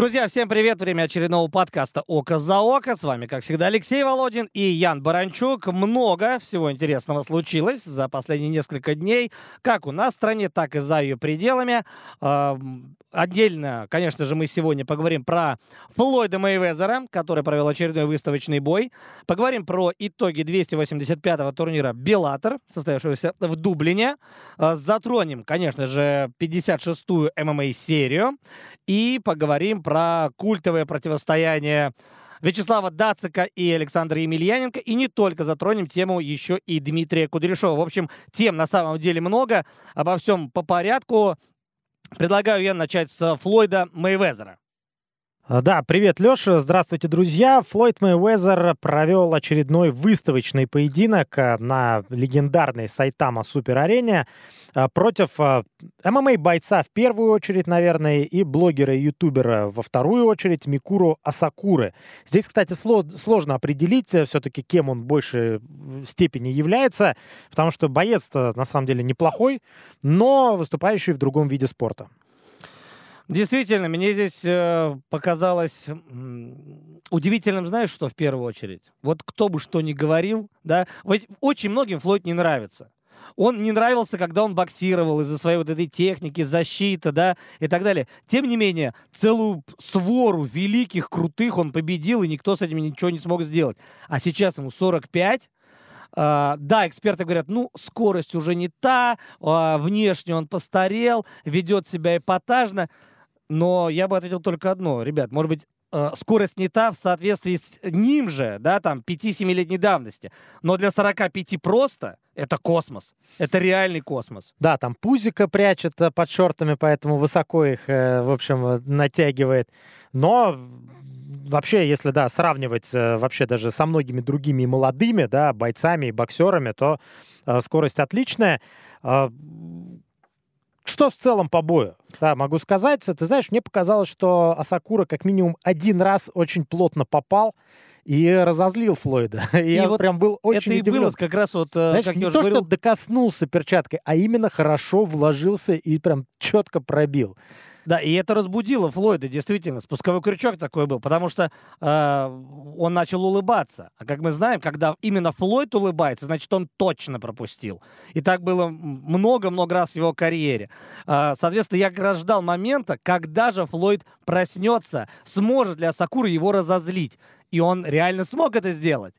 Друзья, всем привет! Время очередного подкаста «Око за око». С вами, как всегда, Алексей Володин и Ян Баранчук. Много всего интересного случилось за последние несколько дней, как у нас в стране, так и за ее пределами. Отдельно, конечно же, мы сегодня поговорим про Флойда Мейвезера, который провел очередной выставочный бой. Поговорим про итоги 285-го турнира «Беллатор», состоявшегося в Дублине. А, затронем, конечно же, 56-ю ММА-серию. И поговорим про культовое противостояние Вячеслава Дацика и Александра Емельяненко. И не только затронем тему еще и Дмитрия Кудряшова. В общем, тем на самом деле много. Обо всем по порядку. Предлагаю я начать с Флойда Мейвезера. А, да, привет, Леша. Здравствуйте, друзья. Флойд Мэйвезер провел очередной выставочный поединок а, на легендарной Сайтама Супер-арене а, против ММА-бойца в первую очередь, наверное, и блогера и ютубера во вторую очередь Микуру Асакуры. Здесь, кстати, сложно определить э, все-таки, кем он в большей степени является, потому что боец на самом деле неплохой, но выступающий в другом виде спорта. Действительно, мне здесь э, показалось удивительным, знаешь, что в первую очередь? Вот кто бы что ни говорил, да, вот очень многим Флойд не нравится. Он не нравился, когда он боксировал из-за своей вот этой техники, защиты, да, и так далее. Тем не менее, целую свору великих, крутых он победил, и никто с этим ничего не смог сделать. А сейчас ему 45, Uh, да, эксперты говорят, ну, скорость уже не та, uh, внешне он постарел, ведет себя эпатажно. Но я бы ответил только одно. Ребят, может быть, э, скорость не та в соответствии с ним же, да, там, 5-7-летней давности. Но для 45 просто это космос. Это реальный космос. Да, там пузика прячет э, под шортами, поэтому высоко их, э, в общем, натягивает. Но вообще, если, да, сравнивать вообще даже со многими другими молодыми, да, бойцами и боксерами, то скорость отличная. Что в целом по бою? Да, могу сказать. Ты знаешь, мне показалось, что Асакура как минимум один раз очень плотно попал и разозлил Флойда. И, и я вот прям был очень Это удивлен. и было как раз вот, э, Знаешь, как не то, говорил... что докоснулся перчаткой, а именно хорошо вложился и прям четко пробил. Да, и это разбудило Флойда, действительно. Спусковой крючок такой был, потому что э, он начал улыбаться. А как мы знаем, когда именно Флойд улыбается, значит, он точно пропустил. И так было много-много раз в его карьере. Э, соответственно, я как раз ждал момента, когда же Флойд проснется, сможет ли Асакура его разозлить. И он реально смог это сделать.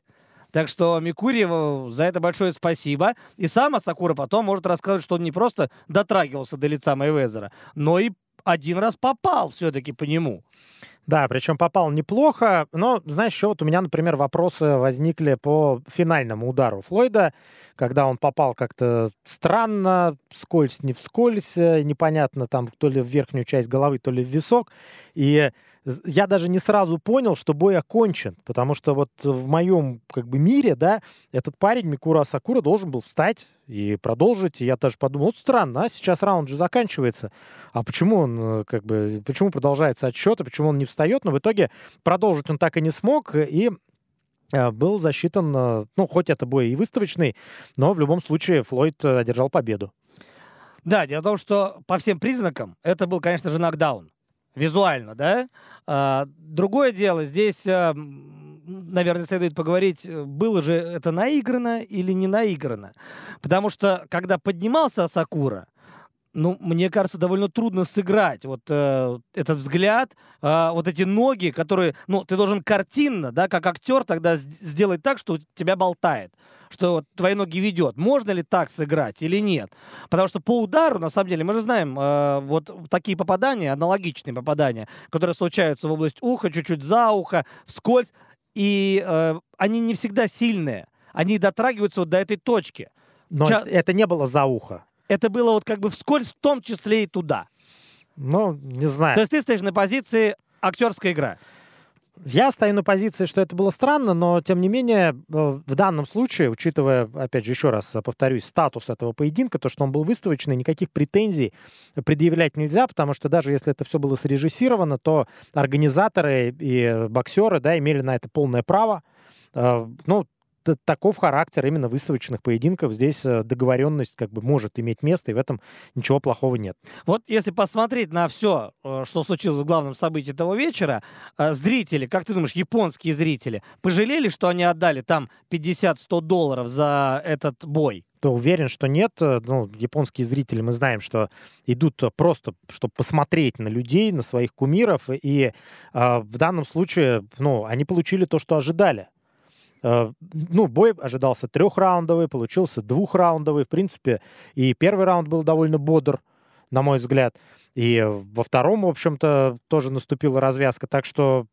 Так что Микурьеву за это большое спасибо. И сам Асакура потом может рассказать, что он не просто дотрагивался до лица Майвезера, но и один раз попал все-таки по нему. Да, причем попал неплохо, но, знаешь, еще вот у меня, например, вопросы возникли по финальному удару Флойда, когда он попал как-то странно, вскользь, не вскользь, э, непонятно, там то ли в верхнюю часть головы, то ли в висок, и я даже не сразу понял, что бой окончен, потому что вот в моем как бы мире, да, этот парень Микура Сакура должен был встать и продолжить. И я даже подумал, вот странно, а сейчас раунд же заканчивается, а почему он э, как бы, почему продолжается отсчет, и почему он не встает? Но в итоге продолжить он так и не смог, и э, был засчитан, э, ну, хоть это бой и выставочный, но в любом случае Флойд одержал победу. Да, дело в том, что по всем признакам это был, конечно же, нокдаун визуально, да. А, другое дело, здесь, а, наверное, следует поговорить, было же это наиграно или не наиграно. Потому что, когда поднимался Сакура, ну, мне кажется, довольно трудно сыграть вот э, этот взгляд, э, вот эти ноги, которые, ну, ты должен картинно, да, как актер тогда сделать так, что тебя болтает что вот твои ноги ведет. Можно ли так сыграть или нет? Потому что по удару, на самом деле, мы же знаем, э, вот такие попадания, аналогичные попадания, которые случаются в область уха, чуть-чуть за ухо, вскользь, и э, они не всегда сильные. Они дотрагиваются вот до этой точки. Но Ча- это не было за ухо. Это было вот как бы вскользь, в том числе и туда. Ну, не знаю. То есть ты стоишь на позиции актерская игра. Я стою на позиции, что это было странно, но тем не менее э, в данном случае, учитывая, опять же, еще раз повторюсь, статус этого поединка, то, что он был выставочный, никаких претензий предъявлять нельзя, потому что даже если это все было срежиссировано, то организаторы и боксеры, да, имели на это полное право. Э, ну, таков характер именно выставочных поединков. Здесь э, договоренность как бы может иметь место, и в этом ничего плохого нет. Вот если посмотреть на все, э, что случилось в главном событии этого вечера, э, зрители, как ты думаешь, японские зрители, пожалели, что они отдали там 50-100 долларов за этот бой? то уверен, что нет. Ну, японские зрители, мы знаем, что идут просто, чтобы посмотреть на людей, на своих кумиров, и э, в данном случае, ну, они получили то, что ожидали. Э, ну, бой ожидался трехраундовый, получился двухраундовый. В принципе, и первый раунд был довольно бодр, на мой взгляд. И во втором, в общем-то, тоже наступила развязка. Так что,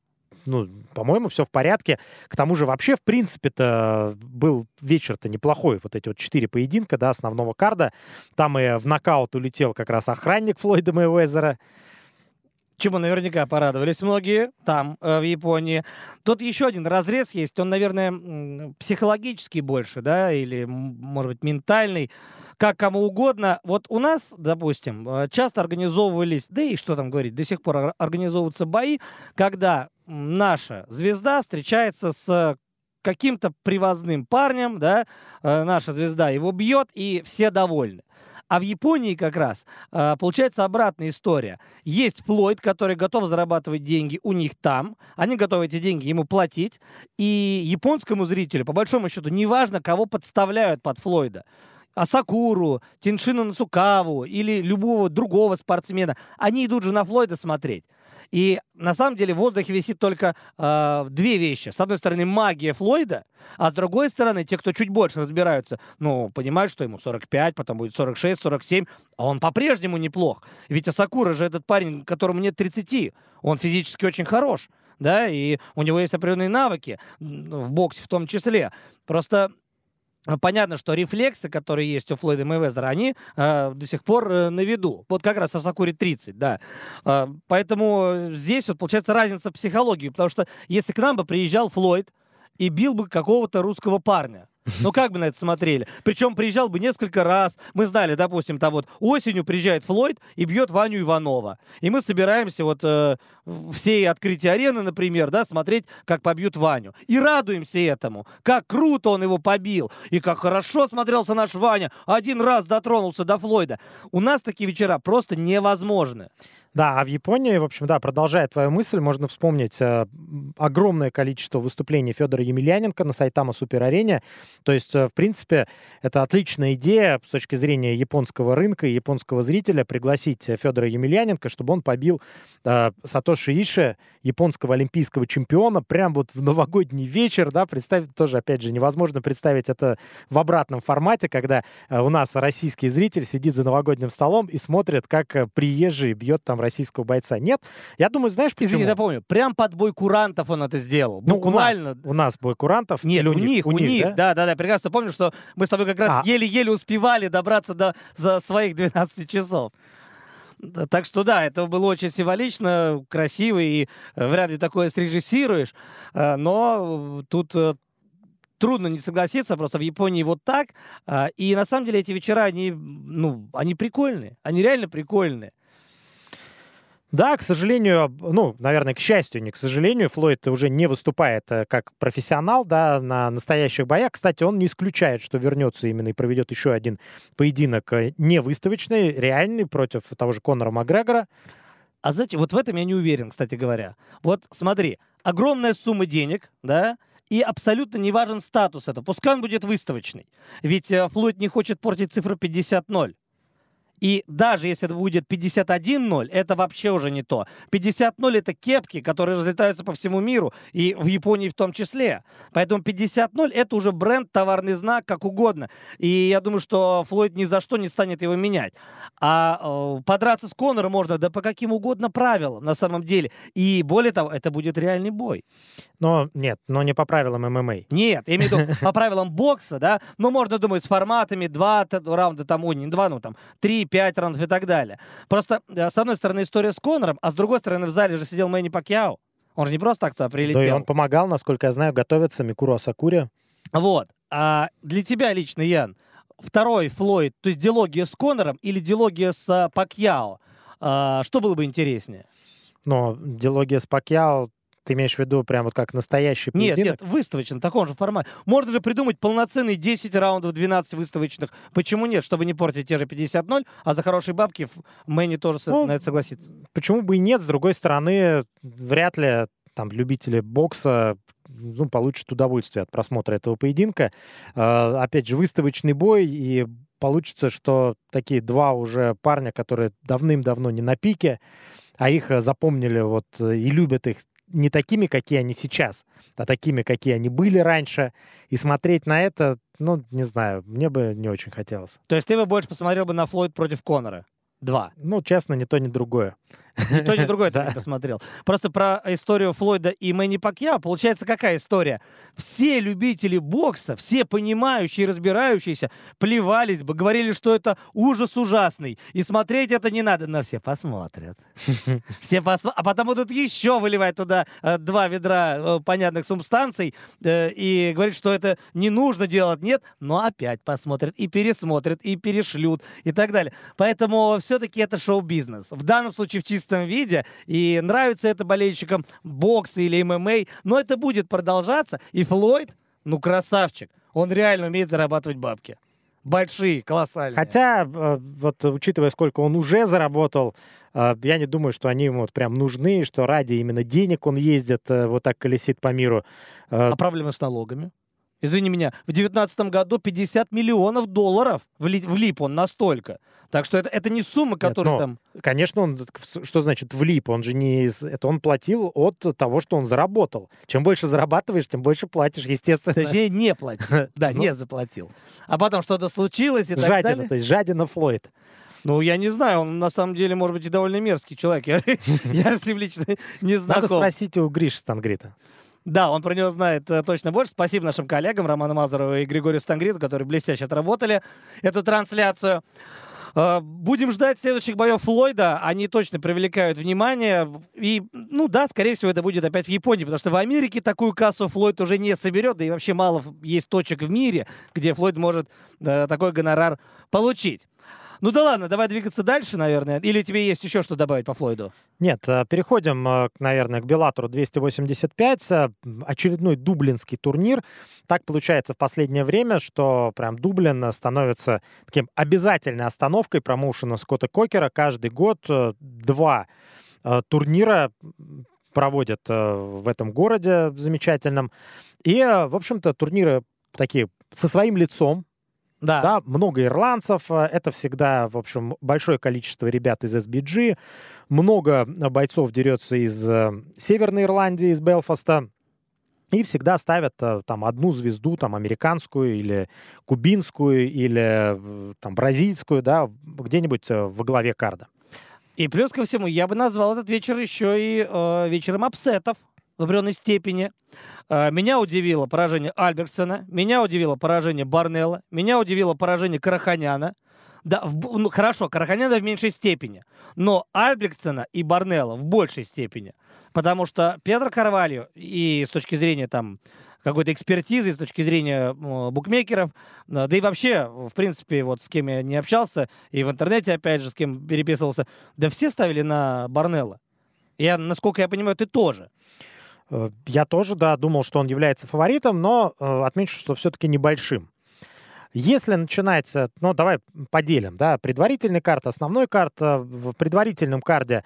ну, по-моему, все в порядке. К тому же, вообще, в принципе-то, был вечер-то неплохой. Вот эти вот четыре поединка, да, основного карда. Там и в нокаут улетел как раз охранник Флойда Мэйвезера чему наверняка порадовались многие там, э, в Японии. Тут еще один разрез есть, он, наверное, психологический больше, да, или, может быть, ментальный, как кому угодно. Вот у нас, допустим, э, часто организовывались, да и что там говорить, до сих пор организовываются бои, когда наша звезда встречается с каким-то привозным парнем, да, э, наша звезда его бьет, и все довольны. А в Японии как раз э, получается обратная история. Есть Флойд, который готов зарабатывать деньги у них там. Они готовы эти деньги ему платить. И японскому зрителю, по большому счету, неважно, кого подставляют под Флойда. Асакуру, Тиншину Насукаву или любого другого спортсмена. Они идут же на Флойда смотреть. И на самом деле в воздухе висит только э, две вещи. С одной стороны, магия Флойда, а с другой стороны, те, кто чуть больше разбираются, ну, понимают, что ему 45, потом будет 46, 47, а он по-прежнему неплох. Ведь Асакура же этот парень, которому нет 30, он физически очень хорош да, и у него есть определенные навыки в боксе в том числе. Просто понятно, что рефлексы, которые есть у Флойда Мэйвезера, они э, до сих пор э, на виду. Вот как раз Асакури 30, да. Э, поэтому здесь вот получается разница в психологии, потому что если к нам бы приезжал Флойд и бил бы какого-то русского парня, ну, как бы на это смотрели? Причем приезжал бы несколько раз. Мы знали, допустим, там вот осенью приезжает Флойд и бьет Ваню Иванова. И мы собираемся вот э, всей открытия арены, например, да, смотреть, как побьют Ваню. И радуемся этому. Как круто он его побил. И как хорошо смотрелся наш Ваня. Один раз дотронулся до Флойда. У нас такие вечера просто невозможны. Да, а в Японии, в общем, да, продолжая твою мысль, можно вспомнить э, огромное количество выступлений Федора Емельяненко на Сайтама Супер Арене. То есть, э, в принципе, это отличная идея с точки зрения японского рынка и японского зрителя пригласить Федора Емельяненко, чтобы он побил э, Сатоши Иши, японского олимпийского чемпиона, прям вот в новогодний вечер, да, представить тоже, опять же, невозможно представить это в обратном формате, когда э, у нас российский зритель сидит за новогодним столом и смотрит, как э, приезжий бьет там российского бойца. Нет. Я думаю, знаешь, почему? Извини, напомню, прям под бой курантов он это сделал. Ну, Буквально. У нас, у нас бой курантов. Нет, у, у них, у них, да? да, да, да. Прекрасно помню, что мы с тобой как раз а. еле-еле успевали добраться до за своих 12 часов. Так что да, это было очень символично, красиво, и э, вряд ли такое срежиссируешь. Э, но тут э, трудно не согласиться, просто в Японии вот так. И на самом деле эти вечера, они, ну, они прикольные. Они реально прикольные. Да, к сожалению, ну, наверное, к счастью, не к сожалению, Флойд уже не выступает э, как профессионал, да, на настоящих боях. Кстати, он не исключает, что вернется именно и проведет еще один поединок э, не выставочный, реальный, против того же Конора Макгрегора. А знаете, вот в этом я не уверен, кстати говоря. Вот смотри, огромная сумма денег, да, и абсолютно не важен статус это. Пускай он будет выставочный. Ведь э, Флойд не хочет портить цифру 50-0. И даже если это будет 51-0, это вообще уже не то. 50-0 это кепки, которые разлетаются по всему миру, и в Японии в том числе. Поэтому 50-0 это уже бренд, товарный знак, как угодно. И я думаю, что Флойд ни за что не станет его менять. А э, подраться с Конором можно да по каким угодно правилам на самом деле. И более того, это будет реальный бой. Но нет, но не по правилам ММА. Нет, я имею в виду по правилам бокса, да, но можно думать с форматами два раунда, там, ой, не два, ну там, три, пять раундов и так далее. Просто, э, с одной стороны, история с Конором, а с другой стороны, в зале же сидел Мэнни Пакьяо. Он же не просто так туда прилетел. Да, и он помогал, насколько я знаю, готовиться Микуру Асакури. Вот. А для тебя лично, Ян, второй Флойд, то есть диалогия с Конором или диалогия с а, Пакьяо, а, что было бы интереснее? Но диалогия с Пакьяо Ты имеешь в виду прям вот как настоящий Нет, поединок? нет, выставочный, в таком же формате. Можно же придумать полноценные 10 раундов, 12 выставочных. Почему нет? Чтобы не портить те же 50-0, а за хорошие бабки Мэнни тоже Ну, на это согласится. Почему бы и нет? С другой стороны, вряд ли там любители бокса ну, получат удовольствие от просмотра этого поединка. Э, опять же, выставочный бой, и получится, что такие два уже парня, которые давным-давно не на пике, а их э, запомнили вот э, и любят их не такими, какие они сейчас, а такими, какие они были раньше. И смотреть на это, ну, не знаю, мне бы не очень хотелось. То есть ты бы больше посмотрел бы на Флойд против Конора? Два. Ну, честно, ни то, ни другое. Ни то, ни другое Да. не посмотрел. Просто про историю Флойда и Мэнни Пакьяо получается какая история? Все любители бокса, все понимающие, разбирающиеся, плевались бы, говорили, что это ужас ужасный. И смотреть это не надо. Но все посмотрят. Все посмо- А потом будут еще выливать туда э, два ведра э, понятных субстанций э, и говорить, что это не нужно делать. Нет, но опять посмотрят и пересмотрят, и перешлют, и так далее. Поэтому все-таки это шоу-бизнес. В данном случае в чистом виде. И нравится это болельщикам бокс или ММА, но это будет продолжаться. И Флойд, ну красавчик, он реально умеет зарабатывать бабки. Большие, колоссальные. Хотя, э, вот учитывая, сколько он уже заработал, э, я не думаю, что они ему вот прям нужны, что ради именно денег он ездит, э, вот так колесит по миру. А проблемы с налогами? Извини меня, в 2019 году 50 миллионов долларов вли- влип он настолько. Так что это, это не сумма, которая но там... Конечно, он, что значит влип? Он же не из... Это он платил от того, что он заработал. Чем больше зарабатываешь, тем больше платишь, естественно. Точнее, не платил. Да, Ну. не заплатил. А потом что-то случилось и так Жадина, далее. то есть жадина Флойд. Ну, я не знаю, он на самом деле, может быть, и довольно мерзкий человек. Я, я с ним лично не Надо знаком. спросить у Гриши Стангрита. Да, он про него знает э, точно больше. Спасибо нашим коллегам Роману Мазарову и Григорию Стангриту, которые блестяще отработали эту трансляцию. Э, Будем ждать следующих боев Флойда. Они точно привлекают внимание. И, ну да, скорее всего, это будет опять в Японии, потому что в Америке такую кассу Флойд уже не соберет, да и вообще мало есть точек в мире, где Флойд может э, такой гонорар получить. Ну да ладно, давай двигаться дальше, наверное. Или тебе есть еще что добавить по Флойду? Нет, э, переходим, к, наверное, к Беллатору 285. э, Очередной дублинский турнир. Так получается в последнее время, что прям Дублин становится таким обязательной остановкой промоушена Скотта Кокера. Каждый год э, два э, турнира проводят в этом городе замечательном. И, в общем-то, турниры такие со своим лицом, Да. да, много ирландцев, э, это всегда, в общем, большое количество ребят из SBG, много э, бойцов дерется из э, Северной Ирландии, из Белфаста, и всегда ставят там одну звезду, там американскую или кубинскую или там бразильскую, да, где-нибудь во главе карда. И плюс ко всему, я бы назвал этот вечер еще и э, вечером апсетов в определенной степени. Э, меня удивило поражение Альберсона, меня удивило поражение Барнелла, меня удивило поражение Караханяна. Да, в ну, хорошо, Караханяна в меньшей степени, но Альбрексона и Барнелла в большей степени. Потому что Педро Карвальо и с точки зрения там какой-то экспертизы, с точки зрения букмекеров, э, да и вообще, в принципе, вот с кем я не общался, и в интернете, опять же, с кем переписывался, да все ставили на Барнелла. Я, насколько я понимаю, ты тоже. Э, Я тоже, да, думал, что он является фаворитом, но э, отмечу, что все-таки небольшим. Если начинается, ну, давай поделим, да, предварительный карт, основной карт. э, В предварительном карде,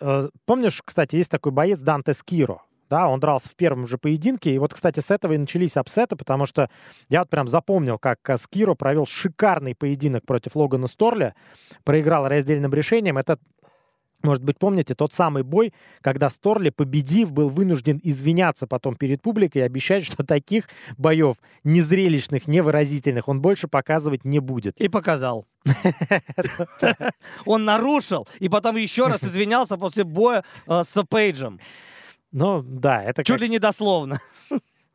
э, помнишь, кстати, есть такой боец Данте Скиро, да, он дрался в первом же поединке, и вот, кстати, с этого и начались апсеты, потому что я вот прям запомнил, как Скиро провел шикарный поединок против Логана Сторли, проиграл раздельным решением. Это может быть, помните тот самый бой, когда Сторли, победив, был вынужден извиняться потом перед публикой и обещать, что таких боев незрелищных, невыразительных он больше показывать не будет. И показал. Он нарушил, и потом еще раз извинялся после боя э, с Пейджем. Ну, да, это Чуть ли не дословно.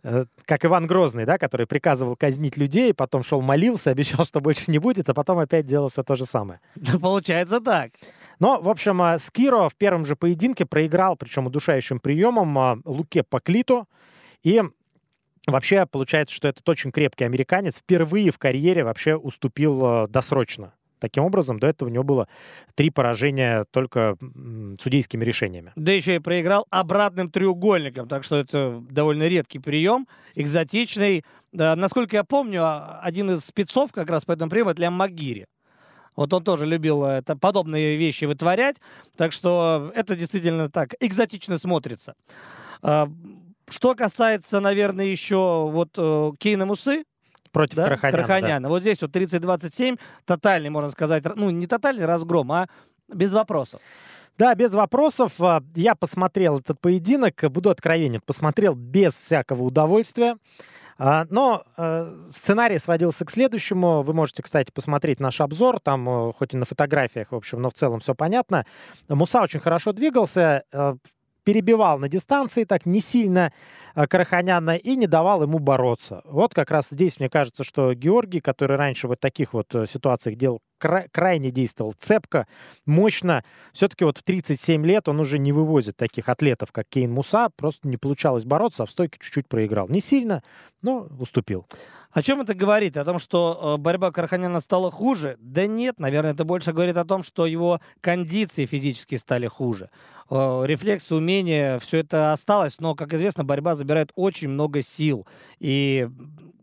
э, как Иван Грозный, да, который приказывал казнить людей, потом шел молился, обещал, что больше не будет, а потом опять делал все то же самое. Да получается так. Но, в общем, э, Скиро в первом же поединке проиграл, причем удушающим приемом, э, Луке Поклиту. И вообще получается, что этот очень крепкий американец впервые в карьере вообще уступил э, досрочно Таким образом, до этого у него было три поражения только судейскими решениями. Да еще и проиграл обратным треугольником, так что это довольно редкий прием, экзотичный. Да, насколько я помню, а, один из спецов как раз по этому приему это Лям Магири. Вот он тоже любил это, подобные вещи вытворять, так что это действительно так экзотично смотрится. А, что касается, наверное, еще вот э, Кейна Мусы, против да? Караханяна. Караханяна. Да. Вот здесь вот 30-27, тотальный, можно сказать, ну, не тотальный разгром, а без вопросов. Да, без вопросов. А, я посмотрел этот поединок, буду откровенен, посмотрел без всякого удовольствия. А, но э, сценарий сводился к следующему. Вы можете, кстати, посмотреть наш обзор. Там, э, хоть и на фотографиях, в общем, но в целом все понятно. Муса очень хорошо двигался. Э, перебивал на дистанции так не сильно Караханяна и не давал ему бороться. Вот как раз здесь, мне кажется, что Георгий, который раньше в таких вот ситуациях делал кра- крайне действовал цепко, мощно. Все-таки вот в 37 лет он уже не вывозит таких атлетов, как Кейн Муса. Просто не получалось бороться, а в стойке чуть-чуть проиграл. Не сильно, но уступил. О чем это говорит? О том, что э, борьба Караханяна стала хуже? Да нет, наверное, это больше говорит о том, что его кондиции физически стали хуже. Э, рефлексы, умения, все это осталось, но, как известно, борьба забирает очень много сил. И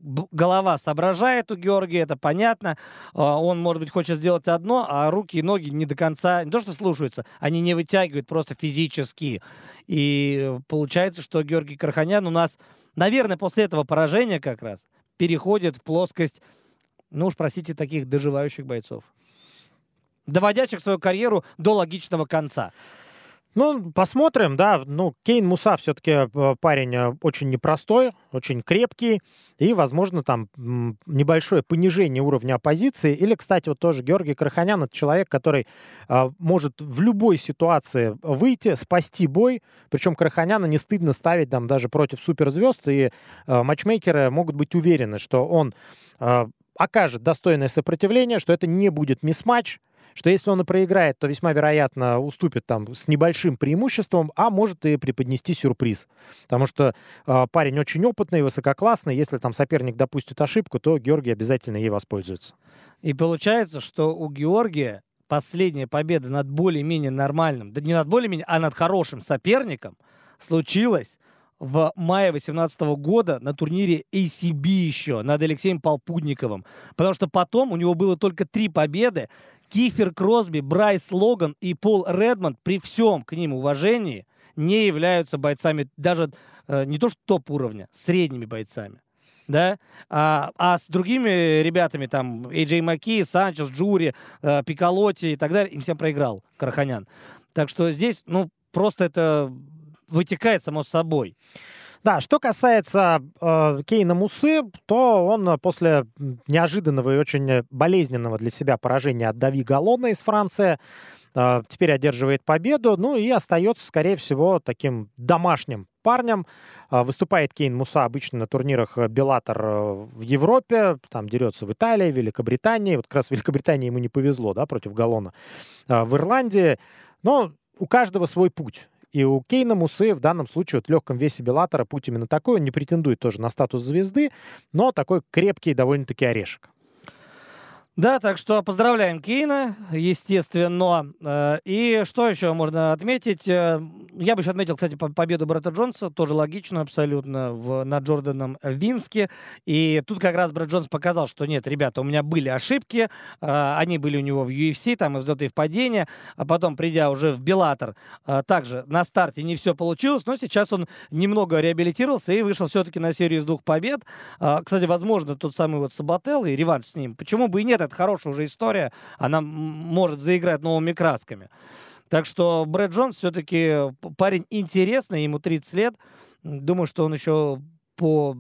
голова соображает у Георгия, это понятно. Э, он, может быть, хочет сделать одно, а руки и ноги не до конца, не то что слушаются, они не вытягивают просто физически. И получается, что Георгий Караханян у нас, наверное, после этого поражения как раз переходит в плоскость, ну уж простите, таких доживающих бойцов, доводящих свою карьеру до логичного конца. Ну, посмотрим, да. Ну, Кейн Муса все-таки э, парень э, очень непростой, очень крепкий. И, возможно, там небольшое понижение уровня оппозиции. Или, кстати, вот тоже Георгий Караханян — это человек, который а, может в любой ситуации выйти, спасти бой. Причем Караханяна не стыдно ставить там даже против суперзвезд. И а, матчмейкеры могут быть уверены, что он а, окажет достойное сопротивление, что это не будет мисс-матч, что если он и проиграет, то весьма вероятно уступит там с небольшим преимуществом, а может и преподнести сюрприз. Потому что э, парень очень опытный, высококлассный. Если там соперник допустит ошибку, то Георгий обязательно ей воспользуется. И получается, что у Георгия последняя победа над более-менее нормальным, да не над более-менее, а над хорошим соперником случилась в мае 2018 года на турнире ACB еще над Алексеем Полпудниковым. Потому что потом у него было только три победы. Кифер Кросби, Брайс Логан и Пол Редмонд при всем к ним уважении не являются бойцами даже э, не то что топ уровня, средними бойцами. Да? А, а с другими ребятами, там, Эйджей Маки, Санчес, Джури, э, Пиколотти и так далее, им всем проиграл Караханян. Так что здесь, ну, просто это вытекает само собой. Да, что касается э, Кейна Мусы, то он после неожиданного и очень болезненного для себя поражения от Дави Галлона из Франции э, теперь одерживает победу, ну и остается, скорее всего, таким домашним парнем. Э, выступает Кейн Муса обычно на турнирах Беллатор э, в Европе, там дерется в Италии, Великобритании. Вот как раз в Великобритании ему не повезло, да, против Галлона. Э, в Ирландии. Но у каждого свой путь. И у Кейна Мусы в данном случае вот в легком весе Беллатора путь именно такой. Он не претендует тоже на статус звезды, но такой крепкий довольно-таки орешек. Да, так что поздравляем Кейна, естественно. Э, и что еще можно отметить? Э, я бы еще отметил, кстати, победу Брэда Джонса, тоже логично абсолютно, в, над Джорданом Вински. И тут как раз Брэд Джонс показал, что нет, ребята, у меня были ошибки, э, они были у него в UFC, там и взлеты и впадения, а потом, придя уже в Беллатор, также на старте не все получилось, но сейчас он немного реабилитировался и вышел все-таки на серию из двух побед. Кстати, возможно, тот самый вот Сабател и реванш с ним. Почему бы и нет? Это хорошая уже история, она может заиграть новыми красками. Так что Брэд Джонс все-таки парень интересный, ему 30 лет. Думаю, что он еще по,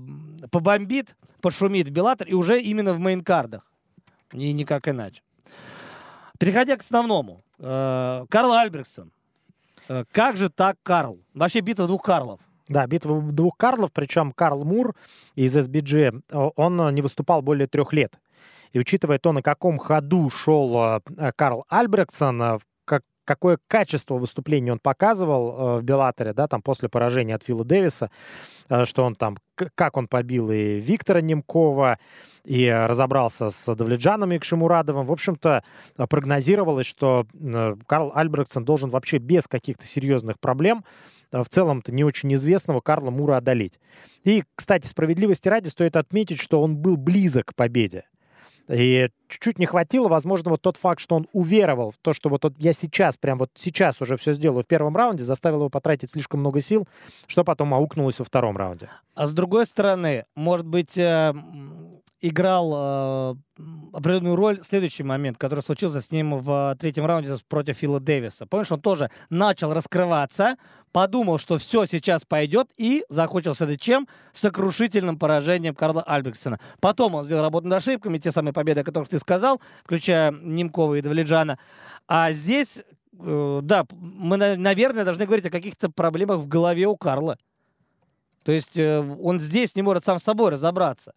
побомбит, пошумит в Беллатор и уже именно в мейнкардах. И никак иначе. Переходя к основному. Э, Карл Альбрехтсон. Э, как же так, Карл? Вообще битва двух Карлов. Да, битва двух Карлов, причем Карл Мур из SBG, он не выступал более трех лет. И учитывая то, на каком ходу шел э, Карл Альбрехтсон, э, как, какое качество выступления он показывал в Беллаторе, да, там после поражения от Фила Дэвиса, что он там, как он побил и Виктора Немкова, и разобрался с Давледжаном Икшимурадовым. В общем-то, прогнозировалось, что Карл Альбрехтсон должен вообще без каких-то серьезных проблем в целом-то не очень известного Карла Мура одолеть. И, кстати, справедливости ради стоит отметить, что он был близок к победе. И чуть-чуть не хватило, возможно, вот тот факт, что он уверовал в то, что вот, я сейчас, прям вот сейчас уже все сделаю в первом раунде, заставил его потратить слишком много сил, что потом аукнулось во втором раунде. А с другой стороны, может быть, э, играл э, определенную роль следующий момент, который случился с ним в третьем раунде против Фила Дэвиса. Помнишь, он тоже начал раскрываться, подумал, что все сейчас пойдет, и закончился это чем? Сокрушительным поражением Карла Альбрексона. Потом он сделал работу над ошибками, те самые победы, о которых ты сказал, включая Немкова и Давледжана. А здесь, э, да, мы, наверное, должны говорить о каких-то проблемах в голове у Карла. То есть э, он здесь не может сам с собой разобраться.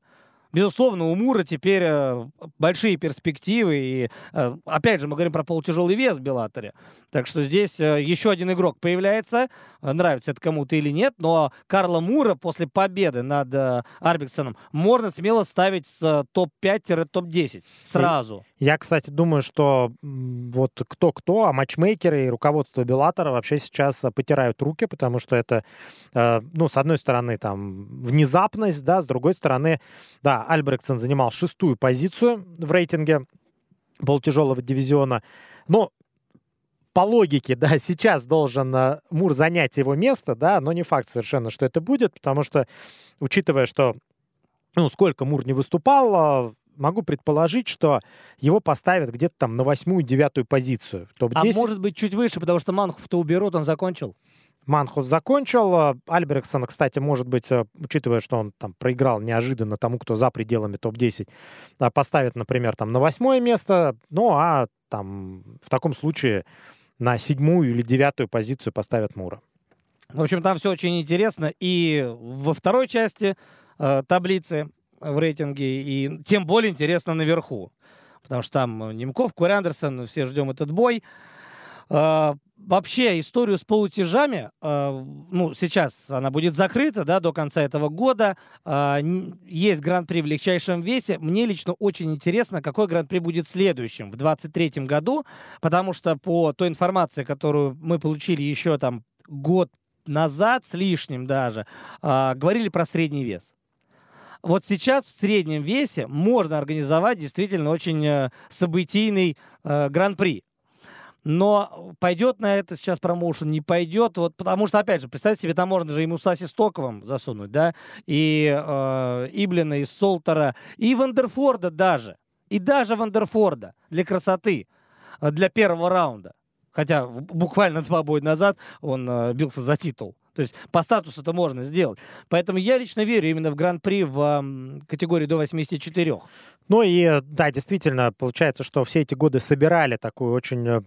Безусловно, у Мура теперь э, большие перспективы. И, э, опять же, мы говорим про полутяжелый вес в Беллаторе. Так что здесь э, еще один игрок появляется. Нравится это кому-то или нет. Но Карла Мура после победы над Арбиксоном можно смело ставить с топ-5-топ-10 сразу. Я, кстати, думаю, что вот кто-кто, а матчмейкеры и руководство Беллатора вообще сейчас потирают руки, потому что это, ну, с одной стороны, там, внезапность, да, с другой стороны, да, Альбрехтсен занимал шестую позицию в рейтинге полутяжелого дивизиона. Но по логике, да, сейчас должен uh, Мур занять его место, да, но не факт совершенно, что это будет, потому что, учитывая, что, ну, сколько Мур не выступал, uh, могу предположить, что его поставят где-то там на восьмую, девятую позицию. А может быть чуть выше, потому что Манхов-то уберут, он закончил. Манхус закончил. Альбрехсон, кстати, может быть, э, учитывая, что он там проиграл неожиданно тому, кто за пределами топ-10, поставит, например, там на восьмое место. Ну, а там в таком случае на седьмую или девятую позицию поставят Мура. В общем, там все очень интересно. И во второй части э, таблицы в рейтинге, и тем более интересно наверху. Потому что там Немков, Кури все ждем этот бой. Э, вообще историю с полутяжами, э, ну, сейчас она будет закрыта, да, до конца этого года. Э, есть гран-при в легчайшем весе. Мне лично очень интересно, какой гран-при будет следующим в 2023 году, потому что по той информации, которую мы получили еще там год назад с лишним даже, э, говорили про средний вес. Вот сейчас в среднем весе можно организовать действительно очень э, событийный э, гран-при. Но пойдет на это сейчас промоушен, не пойдет. Вот, потому что, опять же, представьте себе, там можно же и Мусаси Стоковым засунуть, да, и э, Иблина, и Солтера, и Вандерфорда даже. И даже Вандерфорда для красоты, э, для первого раунда. Хотя буквально два боя назад он э, бился за титул. То есть по статусу это можно сделать. Поэтому я лично верю именно в Гран-при в категории до 84. Ну и да, действительно, получается, что все эти годы собирали такую очень э,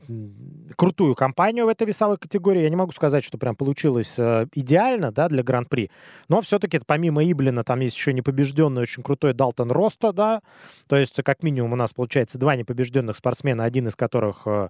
крутую компанию в этой весовой категории. Я не могу сказать, что прям получилось э, идеально да, для Гран-при. Но все-таки помимо Иблина там есть еще непобежденный очень крутой Далтон Роста, да. То есть как минимум у нас получается два непобежденных спортсмена, один из которых э,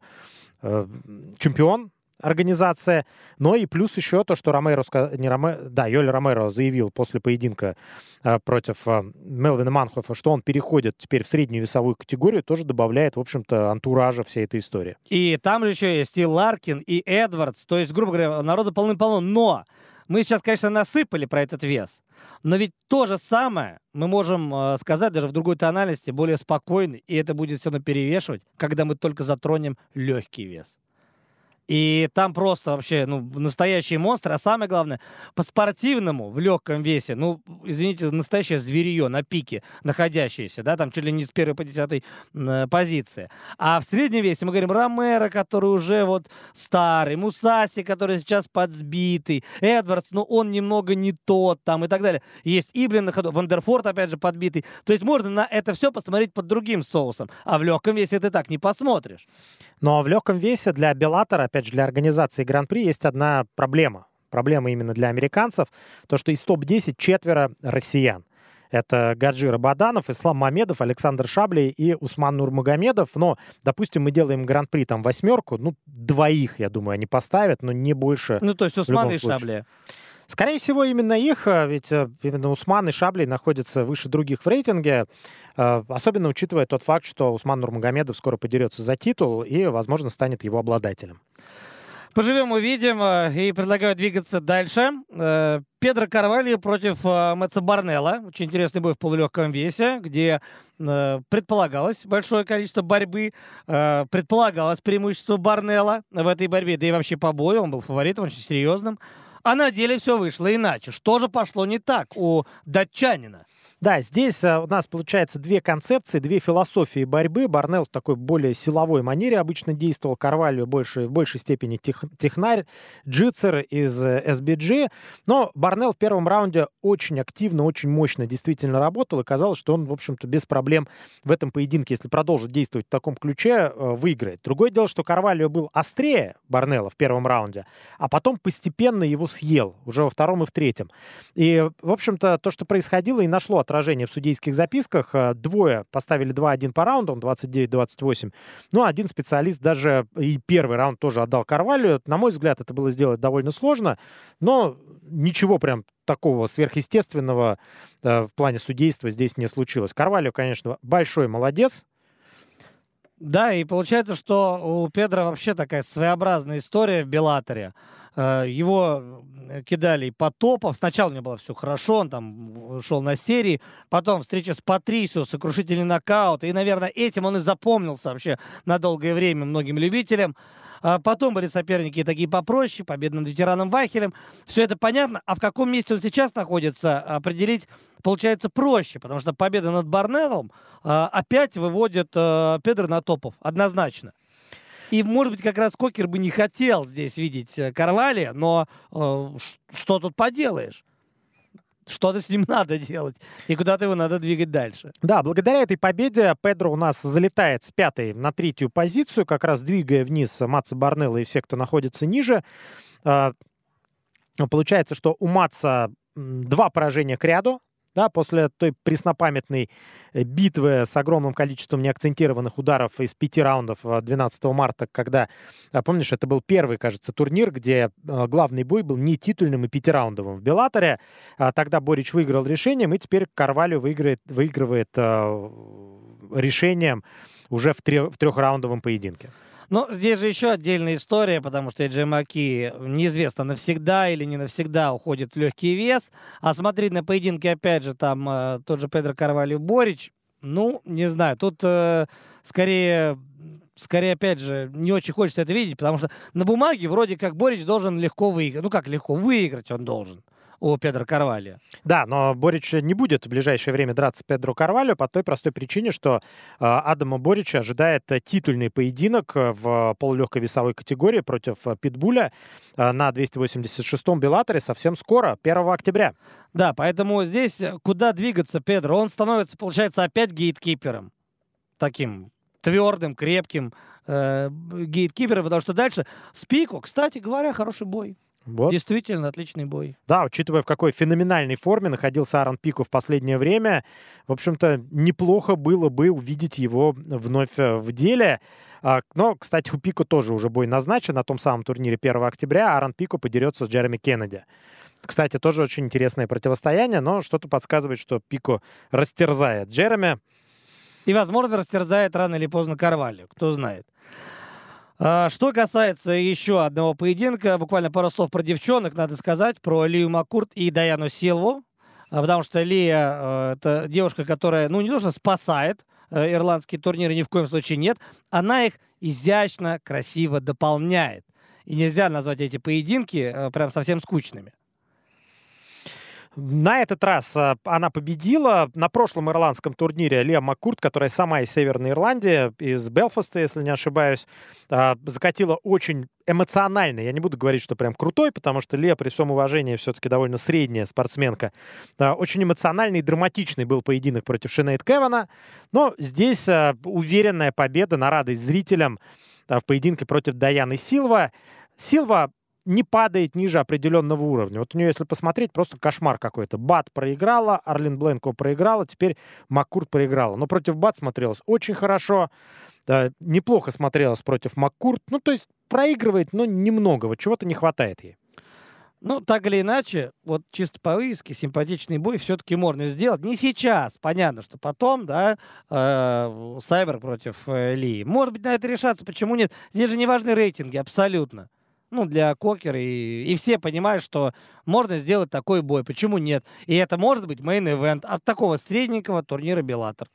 чемпион организация. Но и плюс еще то, что Ромеро, не Роме, да, Йоль Ромеро заявил после поединка э, против э, Мелвина Манхофа, что он переходит теперь в среднюю весовую категорию, тоже добавляет, в общем-то, антуража всей этой истории. И там же еще есть и Ларкин, и Эдвардс. То есть, грубо говоря, народу полным-полно. Но мы сейчас, конечно, насыпали про этот вес. Но ведь то же самое мы можем э, сказать даже в другой тональности, более спокойный, и это будет все равно перевешивать, когда мы только затронем легкий вес. И там просто вообще, ну, настоящие монстры. А самое главное, по спортивному, в легком весе, ну, извините, настоящее зверье на пике находящееся, да, там чуть ли не с первой по десятой позиции. А в среднем весе мы говорим Ромеро, который уже вот старый, Мусаси, который сейчас подсбитый, Эдвардс, ну, он немного не тот там и так далее. Есть Эблен на ходу, Вандерфорд, опять же, подбитый. То есть можно на это все посмотреть под другим соусом. А в легком весе ты так не посмотришь. Ну, а в легком весе для Беллатора, опять опять же, для организации Гран-при есть одна проблема. Проблема именно для американцев. То, что из топ-10 четверо россиян. Это Гаджи Рабаданов, Ислам Мамедов, Александр Шаблей и Усман Нурмагомедов. Но, допустим, мы делаем гран-при там восьмерку, ну, двоих, я думаю, они поставят, но не больше. Ну, то есть Усман и Шабли. Скорее всего, именно их, а, ведь э, именно Усман и Шабли находятся выше других в рейтинге, э, особенно учитывая тот факт, что Усман Нурмагомедов скоро подерется за титул и, возможно, станет его обладателем. Поживем, увидим. Э, и предлагаю двигаться дальше. Педро Карвальо против Мэтса Барнелла. Очень интересный бой в полулегком весе, где предполагалось большое количество борьбы, предполагалось преимущество Барнелла в этой борьбе, да и вообще по бою. Он был фаворитом, очень серьезным. А на деле все вышло иначе. Что же пошло не так у датчанина? Да, здесь а, у нас получается две концепции, две философии борьбы. Барнелл в такой более силовой манере обычно действовал, Карвалью больше, в большей степени тех, технарь, джитсер из SBG. Э, Но Барнелл в первом раунде очень активно, очень мощно действительно работал, и казалось, что он, в общем-то, без проблем в этом поединке, если продолжит действовать в таком ключе, э, выиграет. Другое дело, что Карвалью был острее Барнелла в первом раунде, а потом постепенно его съел, уже во втором и в третьем. И, в общем-то, то, что происходило, и нашло отражение в судейских записках. Э, двое поставили 2-1 по раундам, 29-28. Ну, один специалист даже и первый раунд тоже отдал Карвалью. На мой взгляд, это было сделать довольно сложно, но ничего прям такого сверхъестественного э, в плане судейства здесь не случилось. Карвалью, конечно, большой молодец, да, и получается, что у Педро вообще такая своеобразная история в Белаторе. Э, его кидали по топам. Сначала у него было все хорошо, он там шел на серии. Потом встреча с Патрисио, сокрушительный нокаут. И, наверное, этим он и запомнился вообще на долгое время многим любителям. А потом были соперники такие попроще, победа над ветераном Вахелем. Все это понятно. А в каком месте он сейчас находится, определить получается проще, потому что победа над Барнеллом а, опять выводит а, Педро на топов. Однозначно. И, может быть, как раз Кокер бы не хотел здесь видеть э, Карвали, но э, что тут поделаешь? Что-то с ним надо делать, и куда-то его надо двигать дальше. Да, благодаря этой победе Педро у нас залетает с пятой на третью позицию, как раз двигая вниз Матса Барнелла и всех, кто находится ниже. А, получается, что у Матса два поражения к ряду, да, после той преснопамятной э, битвы с огромным количеством неакцентированных ударов из пяти раундов 12 марта, когда, а, помнишь, это был первый, кажется, турнир, где главный бой был не титульным и пятираундовым в Беллаторе. А тогда Борич выиграл решением, и теперь Карвалю выиграет, выигрывает решением уже в, трех, в трехраундовом поединке. Но здесь же еще отдельная история, потому что Эджи Маки неизвестно навсегда или не навсегда уходит в легкий вес. А смотреть на поединки, опять же, там э, тот же Педро Карвалью Борич, ну, не знаю, тут э, скорее скорее, опять же, не очень хочется это видеть, потому что на бумаге вроде как Борич должен легко выиграть. Ну как легко? Выиграть он должен у Педро Карвалью. Да, но Борич не будет в ближайшее время драться с Педро Карвалью по той простой причине, что э, Адама Борича ожидает титульный поединок в полулегкой весовой категории против Питбуля э, на 286-м Беллаторе совсем скоро, 1 октября. Да, поэтому здесь куда двигаться Педро? Он становится, получается, опять гейткипером. Таким твердым, крепким э, гейткипером, потому что дальше с Пико, кстати говоря, хороший бой. Вот. Действительно, отличный бой. Да, учитывая, в какой феноменальной форме находился Аарон Пико в последнее время, в общем-то, неплохо было бы увидеть его вновь э, в деле. А, но, кстати, у Пико тоже уже бой назначен на том самом турнире 1 октября. Аарон Пико подерется с Джереми Кеннеди. Кстати, тоже очень интересное противостояние, но что-то подсказывает, что Пико растерзает Джереми. И, возможно, растерзает рано или поздно Карвалью, кто знает. А, что касается еще одного поединка, буквально пару слов про девчонок, надо сказать, про Лию Маккурт и Даяну Силву, а, потому что Лия э, — это девушка, которая, ну, не то что спасает э, ирландские турниры, ни в коем случае нет, она их изящно, красиво дополняет. И нельзя назвать эти поединки э, прям совсем скучными. На этот раз а, она победила. На прошлом ирландском турнире Леа Маккурт, которая сама из Северной Ирландии, из Белфаста, если не ошибаюсь, а, закатила очень эмоционально. Я не буду говорить, что прям крутой, потому что Леа, при всем уважении, все-таки довольно средняя спортсменка. Очень эмоциональный и драматичный был поединок против Шинейд Кевана. Но здесь а, уверенная победа на радость зрителям в поединке против Даяны Силва. Силва не падает ниже определенного уровня. Вот у нее, если посмотреть, просто кошмар какой-то. Бат проиграла, Арлин Бленко проиграла, теперь Маккурт проиграла. Но против Бат смотрелось очень хорошо. Да, неплохо смотрелось против Маккурт. Ну, то есть проигрывает, но немного. Вот чего-то не хватает ей. Ну, так или иначе, вот чисто по вывеске симпатичный бой все-таки можно сделать. Не сейчас, понятно, что потом, да, э, Сайбер против э, Ли. Может быть, на это решаться, почему нет? Здесь же не важны рейтинги, абсолютно. Ну, для Кокера, и, и все понимают, что можно сделать такой бой, почему нет? И это может быть main event от такого средненького турнира Bellator.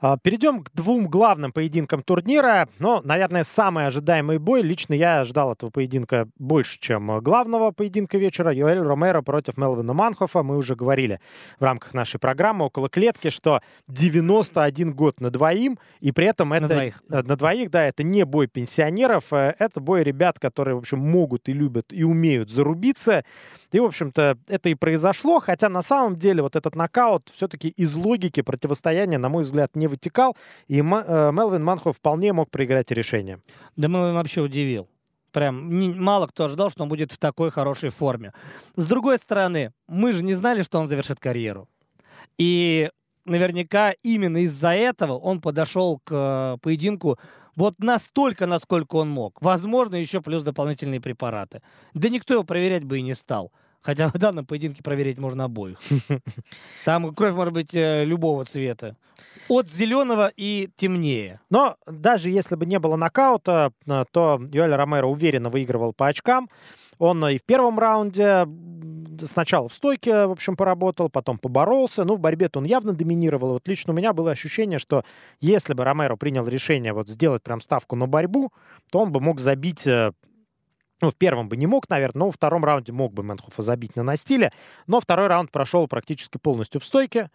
А, перейдем к двум главным поединкам турнира. Но, наверное, самый ожидаемый бой. Лично я ждал этого поединка больше, чем главного поединка вечера. Юэль Ромеро против Мелвина Манхофа. Мы уже говорили в рамках нашей программы около клетки, что 91 год на двоим. И при этом это... На двоих. На двоих, да, это не бой пенсионеров. Э, это бой ребят, которые, в общем, могут и любят и умеют зарубиться. И, в общем-то, это и произошло. Хотя, на самом деле, вот этот нокаут все-таки из логики противостояния, на мой взгляд, не вытекал, и э, Мелвин Манхов вполне мог проиграть решение. Да Мелвин вообще удивил. Прям не, мало кто ожидал, что он будет в такой хорошей форме. С другой стороны, мы же не знали, что он завершит карьеру. И наверняка именно из-за этого он подошел к э, поединку вот настолько, насколько он мог. Возможно, еще плюс дополнительные препараты. Да никто его проверять бы и не стал. Хотя в данном поединке проверить можно обоих. Там кровь может быть э, любого цвета. От зеленого и темнее. Но даже если бы не было нокаута, э, то Юэль Ромеро уверенно выигрывал по очкам. Он и в первом раунде сначала в стойке, в общем, поработал, потом поборолся. Ну, в борьбе-то он явно доминировал. Вот лично у меня было ощущение, что если бы Ромеро принял решение вот сделать прям ставку на борьбу, то он бы мог забить э, ну, в первом бы не мог, наверное, но во втором раунде мог бы Мэнхофа забить на настиле. Но второй раунд прошел практически полностью в стойке.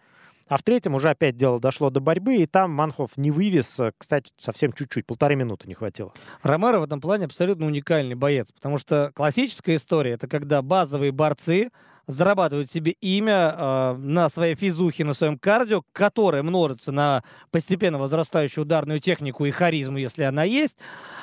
А в третьем уже опять дело дошло до борьбы, и там Манхов не вывез, э, кстати, совсем чуть-чуть, полторы минуты не хватило. Ромеро в этом плане абсолютно уникальный боец, потому что классическая история — это когда базовые борцы зарабатывают себе имя э, на своей физухе, на своем кардио, которое множится на постепенно возрастающую ударную технику и харизму, если она есть.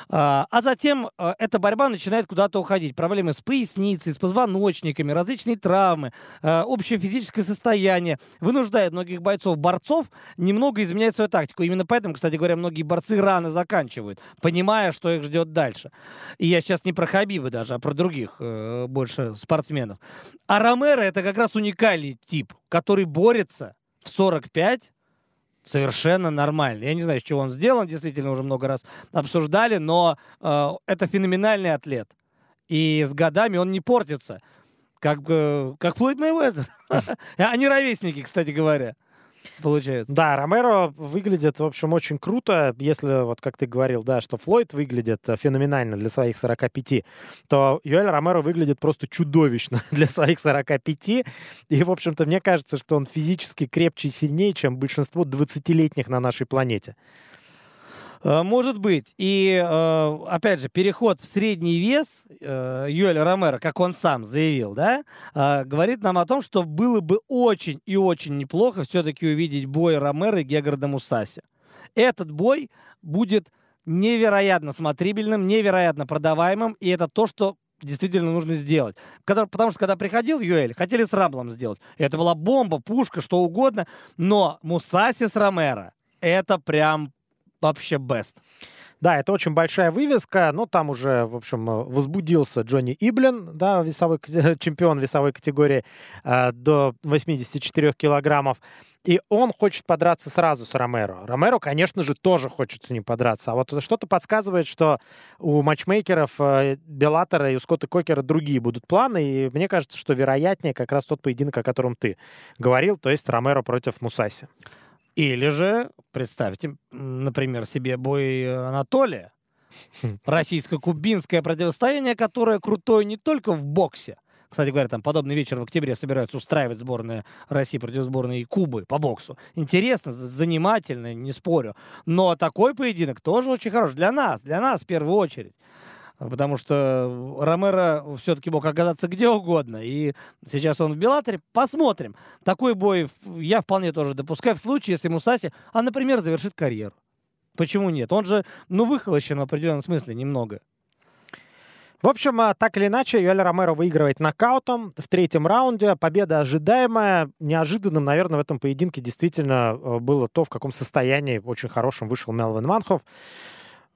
Э, а затем э, эта борьба начинает куда-то уходить. Проблемы с поясницей, с позвоночниками, различные травмы, э, общее физическое состояние вынуждает многих бойцов-борцов немного изменять свою тактику. Именно поэтому, кстати говоря, многие борцы рано заканчивают, понимая, что их ждет дальше. И я сейчас не про Хабиба даже, а про других э, больше спортсменов. А Ромеро это как раз уникальный тип, который борется в 45 совершенно нормально. Я не знаю, с чего он сделан, действительно уже много раз обсуждали, но э, это феноменальный атлет. И с годами он не портится. Как, э, как Флойд Мэйвезер. Они ровесники, кстати говоря получается. Да, Ромеро выглядит, в общем, очень круто. Если, вот как ты говорил, да, что Флойд выглядит э, феноменально для своих 45, то Юэль Ромеро выглядит просто чудовищно для своих 45. И, в общем-то, мне кажется, что он физически крепче и сильнее, чем большинство 20-летних на нашей планете. Э, может быть. И, э, опять же, переход в средний вес э, Юэля Ромеро, как он сам заявил, да, говорит нам о том, что было бы очень и очень неплохо все-таки увидеть бой Ромеро и Гегарда Мусаси. Этот бой будет невероятно смотрибельным, невероятно продаваемым, и это то, что действительно нужно сделать. Потому что когда приходил Юэль, хотели с Рамблом сделать. Это была бомба, пушка, что угодно, но Мусаси с Ромеро это прям вообще best. Да, это очень большая вывеска, но там уже, в общем, э, возбудился Джонни Иблин, да, весовой, чемпион весовой категории э, до 84 килограммов. И он хочет подраться сразу с Ромеро. Ромеро, конечно же, тоже хочет с ним подраться. А вот что-то подсказывает, что у матчмейкеров э, Беллатора и у Скотта Кокера другие будут планы. И мне кажется, что вероятнее как раз тот поединок, о котором ты говорил, то есть Ромеро против Мусаси. Или же, представьте, например, себе бой Анатолия. Российско-кубинское противостояние, которое крутое не только в боксе. Кстати говоря, там подобный вечер в октябре собираются устраивать сборная России против сборной Кубы по боксу. Интересно, занимательно, не спорю. Но такой поединок тоже очень хороший. Для нас, для нас в первую очередь потому что Ромеро все-таки мог оказаться где угодно. И сейчас он в Беллаторе. Посмотрим. Такой бой я вполне тоже допускаю в случае, если Мусаси, а, например, завершит карьеру. Почему нет? Он же, ну, выхолощен в определенном смысле немного. В общем, а, так или иначе, Юэль Ромеро выигрывает нокаутом в третьем раунде. Победа ожидаемая. Неожиданным, наверное, в этом поединке действительно а, было то, в каком состоянии очень хорошим вышел Мелвин Манхов.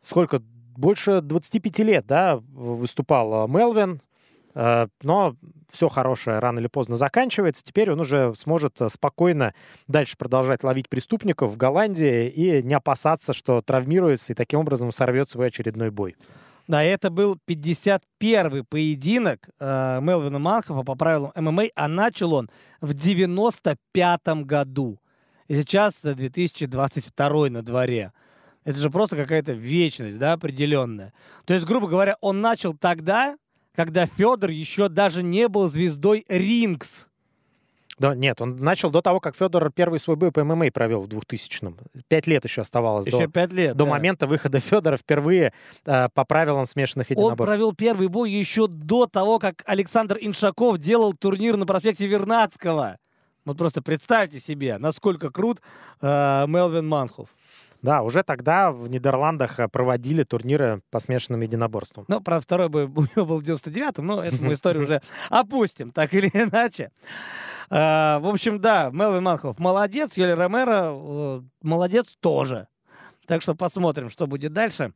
Сколько? Больше 25 лет, да, выступал а, Мелвин. Но все хорошее рано или поздно заканчивается. Теперь он уже сможет спокойно дальше продолжать ловить преступников в Голландии и не опасаться, что травмируется и таким образом сорвет свой очередной бой. Да, это был 51-й поединок э, Мелвина Манхофа по правилам ММА, а начал он в 95-м году. И сейчас 2022 на дворе. Это же просто какая-то вечность, да, определенная. То есть, грубо говоря, он начал тогда, когда Федор еще даже не был звездой Рингс. Да, нет, он начал до того, как Федор первый свой бой по ММА провел в 2000-м. Пять лет еще оставалось. Еще до, пять лет, До да. момента выхода Федора впервые э, по правилам смешанных единоборств. Он провел первый бой еще до того, как Александр Иншаков делал турнир на проспекте Вернадского. Вот просто представьте себе, насколько крут э, Мелвин Манхов. Да, уже тогда в Нидерландах э, проводили турниры по смешанным единоборствам. Ну, про второй бой у него был в 99-м, но эту мы историю уже опустим, так или иначе. А, в общем, да, Мелвин Манхов молодец, Юлия Ромеро молодец тоже. Так что посмотрим, что будет дальше.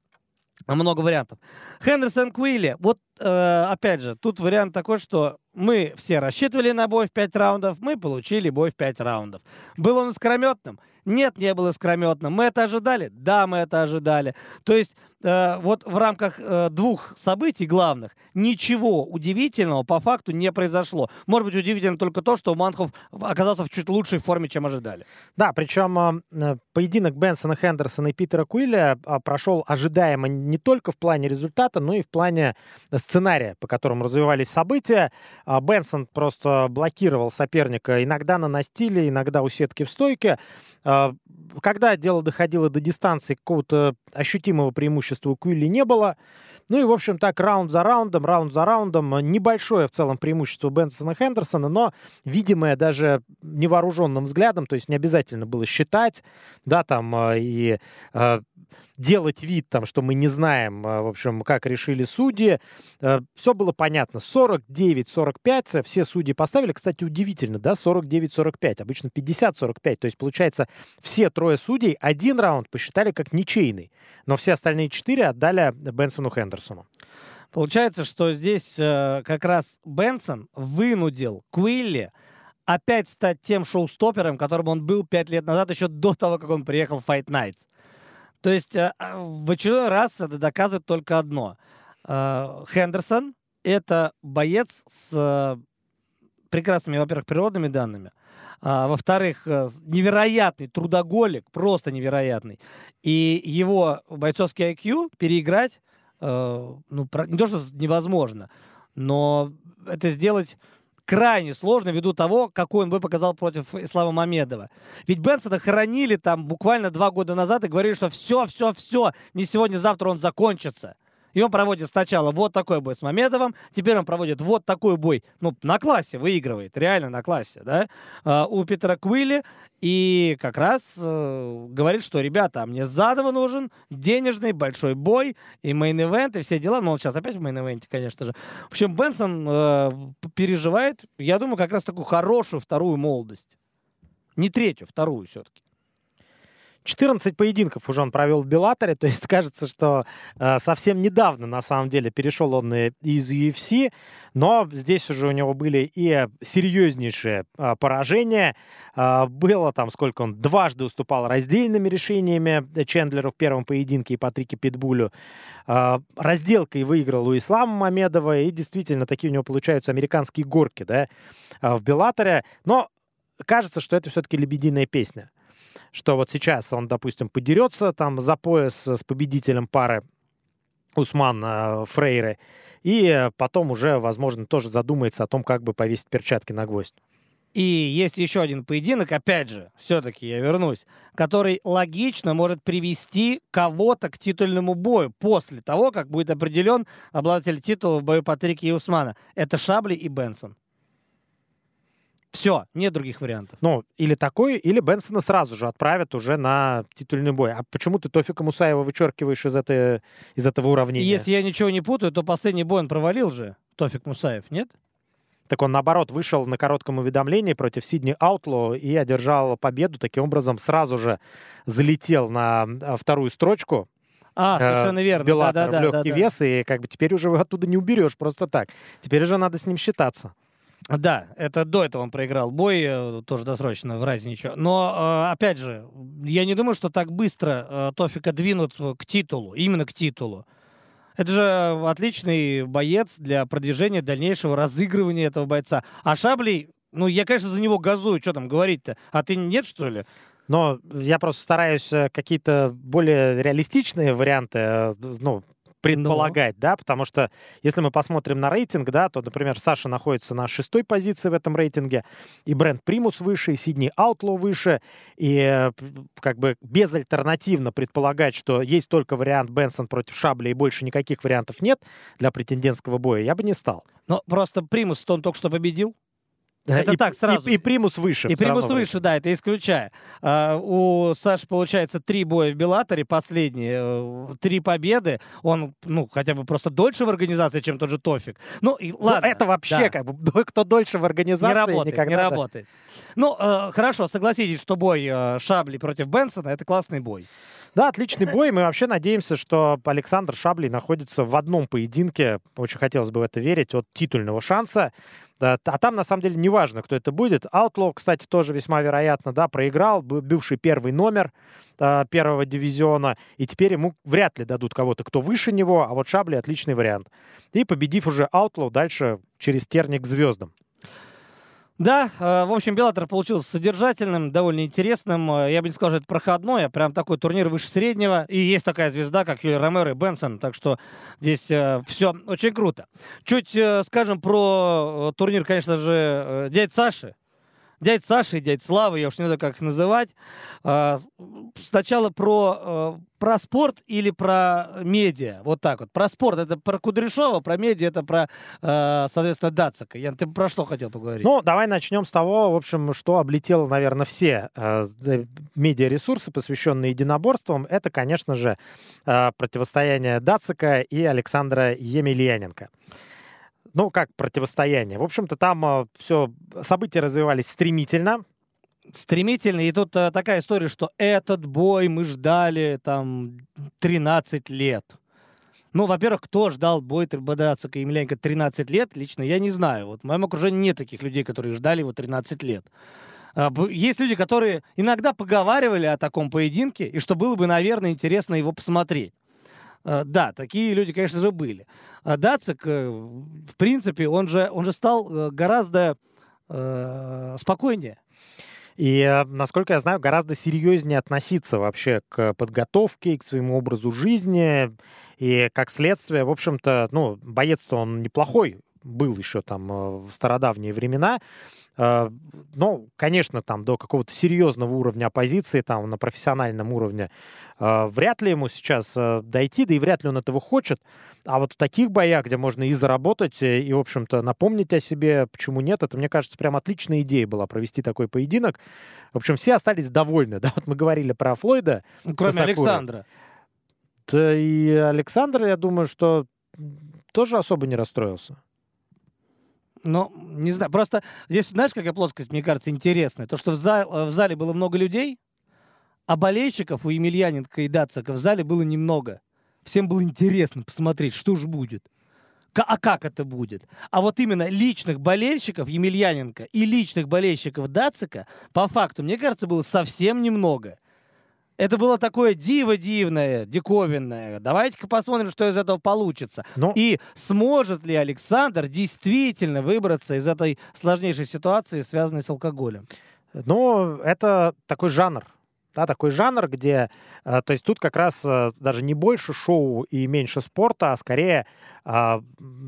Много вариантов. Хендерсон Куилли. Вот, э, опять же, тут вариант такой, что мы все рассчитывали на бой в 5 раундов, мы получили бой в 5 раундов. Был он искрометным? Нет, не был искрометным. Мы это ожидали? Да, мы это ожидали. То есть э, вот в рамках э, двух событий главных ничего удивительного по факту не произошло. Может быть, удивительно только то, что Манхов оказался в чуть лучшей форме, чем ожидали. Да, причем э, поединок Бенсона Хендерсона и Питера Куилля э, прошел ожидаемо не только в плане результата, но и в плане сценария, по которому развивались события. А Бенсон просто блокировал соперника иногда на настиле, иногда у сетки в стойке. А, когда дело доходило до дистанции, какого-то ощутимого преимущества у Куилли не было. Ну и, в общем, так раунд за раундом, раунд за раундом. Небольшое в целом преимущество Бенсона Хендерсона, но видимое даже невооруженным взглядом, то есть не обязательно было считать, да, там а, и делать вид, там, что мы не знаем, в общем, как решили судьи. Все было понятно. 49-45 все судьи поставили. Кстати, удивительно, да, 49-45. Обычно 50-45. То есть, получается, все трое судей один раунд посчитали как ничейный. Но все остальные четыре отдали Бенсону Хендерсону. Получается, что здесь э, как раз Бенсон вынудил Куилли опять стать тем шоу-стопером, которым он был пять лет назад, еще до того, как он приехал в Fight Nights. То есть э, в очередной раз это доказывает только одно. Э, Хендерсон — это боец с э, прекрасными, во-первых, природными данными, а, во-вторых, невероятный трудоголик, просто невероятный. И его бойцовский IQ переиграть, ну, не то, что невозможно, но это сделать крайне сложно ввиду того, какой он бы показал против Ислама Мамедова. Ведь Бенсона хоронили там буквально два года назад и говорили, что все, все, все, не сегодня, завтра он закончится. И он проводит сначала вот такой бой с Мамедовым, теперь он проводит вот такой бой, ну, на классе выигрывает, реально на классе, да, э, у Питера Квилли. И как раз э, говорит, что, ребята, а мне заново нужен денежный большой бой и main event, и все дела. Ну, он сейчас опять в main event'е, конечно же. В общем, Бенсон э, переживает, я думаю, как раз такую хорошую вторую молодость. Не третью, вторую все-таки. 14 поединков уже он провел в Беллаторе, то есть кажется, что э, совсем недавно, на самом деле, перешел он из UFC, но здесь уже у него были и серьезнейшие э, поражения. Э, было там, сколько он дважды уступал раздельными решениями Чендлеру в первом поединке и Патрике Питбулю. Э, разделкой выиграл у Ислама Мамедова, и действительно такие у него получаются американские горки да, в Беллаторе. Но кажется, что это все-таки лебединая песня что вот сейчас он, допустим, подерется там за пояс с победителем пары Усман э, Фрейры, и потом уже, возможно, тоже задумается о том, как бы повесить перчатки на гвоздь. И есть еще один поединок, опять же, все-таки я вернусь, который логично может привести кого-то к титульному бою после того, как будет определен обладатель титула в бою Патрики и Усмана. Это Шабли и Бенсон. Все, нет других вариантов. Ну, или такой, или Бенсона сразу же отправят уже на титульный бой. А почему ты Тофика Мусаева вычеркиваешь из, этой, из этого уравнения? Если я ничего не путаю, то последний бой он провалил же, Тофик Мусаев, нет? Так он, наоборот, вышел на коротком уведомлении против Сидни Аутло и одержал победу. Таким образом, сразу же залетел на а, вторую строчку. А, совершенно верно. Беллатор да, да, в легкий да, вес, и как бы теперь уже его оттуда не уберешь просто так. Теперь уже надо с ним считаться. Да, это до этого он проиграл бой, э, тоже досрочно, в разе ничего. Но, э, опять же, я не думаю, что так быстро э, Тофика двинут к титулу, именно к титулу. Это же отличный боец для продвижения дальнейшего разыгрывания этого бойца. А Шаблей, ну, я, конечно, за него газую, что там говорить-то. А ты нет, что ли? Но я просто стараюсь какие-то более реалистичные варианты, ну, предполагать, Но. да, потому что если мы посмотрим на рейтинг, да, то, например, Саша находится на шестой позиции в этом рейтинге, и Бренд Примус выше, и Сидни Аутло выше, и э, как бы безальтернативно предполагать, что есть только вариант Бенсон против Шабля, и больше никаких вариантов нет для претендентского боя, я бы не стал. Но просто Примус, он только что победил, это и, так сразу. И, и примус выше. И примус выше, да, это исключая. А, у Саши получается три боя в Беллаторе, последние, э, три победы. Он, ну, хотя бы просто дольше в организации, чем тот же Тофик. Ну, и ну, ладно. Ну, это вообще да. как бы, кто дольше в организации, не работает, никогда... Не работает. Ну, э, хорошо, согласитесь, что бой э, Шабли против Бенсона — это классный бой. Да, отличный бой. Мы вообще надеемся, что Александр Шаблей находится в одном поединке, очень хотелось бы в это верить, от титульного шанса. А там, на самом деле, неважно, кто это будет. Outlaw, кстати, тоже весьма вероятно, да, проиграл, был бывший первый номер э, первого дивизиона, и теперь ему вряд ли дадут кого-то, кто выше него, а вот Шабли отличный вариант. И победив уже Outlaw, дальше через терник звездам. Да, э, в общем, Беллатор получился содержательным, довольно интересным. Э, я бы не сказал, что это проходной, а прям такой турнир выше среднего. И есть такая звезда, как Юлия Ромеро и Бенсон. Так что здесь э, все очень круто. Чуть скажем про турнир, конечно же, дядь Саши дядь Саши и дядь Славы, я уж не знаю, как их называть. А, сначала про, э, про спорт или про медиа. Вот так вот. Про спорт это про Кудряшова, про медиа это про, э, соответственно, Дацика. Ян, ты про что хотел поговорить? Ну, давай начнем с того, в общем, что облетело, наверное, все э, медиаресурсы, посвященные единоборствам. Это, конечно же, противостояние Дацика и Александра Емельяненко ну, как противостояние. В общем-то, там а, все, события развивались стремительно. Стремительно. И тут э, такая история, что этот бой мы ждали там 13 лет. Ну, во-первых, кто ждал бой Трибадацика и Емельяненко 13 лет, лично я не знаю. Вот в моем окружении нет таких людей, которые ждали его 13 лет. А, есть люди, которые иногда поговаривали о таком поединке, и что было бы, наверное, интересно его посмотреть. А, да, такие люди, конечно же, были. А Дацик, э, в принципе, он же, он же стал э, гораздо э, спокойнее. И, э, насколько я знаю, гораздо серьезнее относиться вообще к подготовке, к своему образу жизни. И, как следствие, в общем-то, ну, боец-то он неплохой был еще там в стародавние времена. Э, ну, конечно, там до какого-то серьезного уровня оппозиции, там на профессиональном уровне, э, вряд ли ему сейчас э, дойти, да и вряд ли он этого хочет. А вот в таких боях, где можно и заработать, и, в общем-то, напомнить о себе, почему нет, это, мне кажется, прям отличная идея была провести такой поединок. В общем, все остались довольны, да, вот мы говорили про Флойда. Ну, кроме Сакуры. Александра. Да и Александр, я думаю, что тоже особо не расстроился. Ну, не знаю, просто здесь, знаешь, какая плоскость, мне кажется, интересная? То, что в, зал, в зале было много людей, а болельщиков у Емельяненко и Дацика в зале было немного. Всем было интересно посмотреть, что же будет. А как это будет? А вот именно личных болельщиков Емельяненко и личных болельщиков Дацика, по факту, мне кажется, было совсем немного. Это было такое диво дивное, диковинное. Давайте-ка посмотрим, что из этого получится. Но... Ну. И сможет ли Александр действительно выбраться из этой сложнейшей ситуации, связанной с алкоголем? Ну, это такой жанр. Да, такой жанр, где, э, то есть тут как раз э, даже не больше шоу и меньше спорта, а скорее э,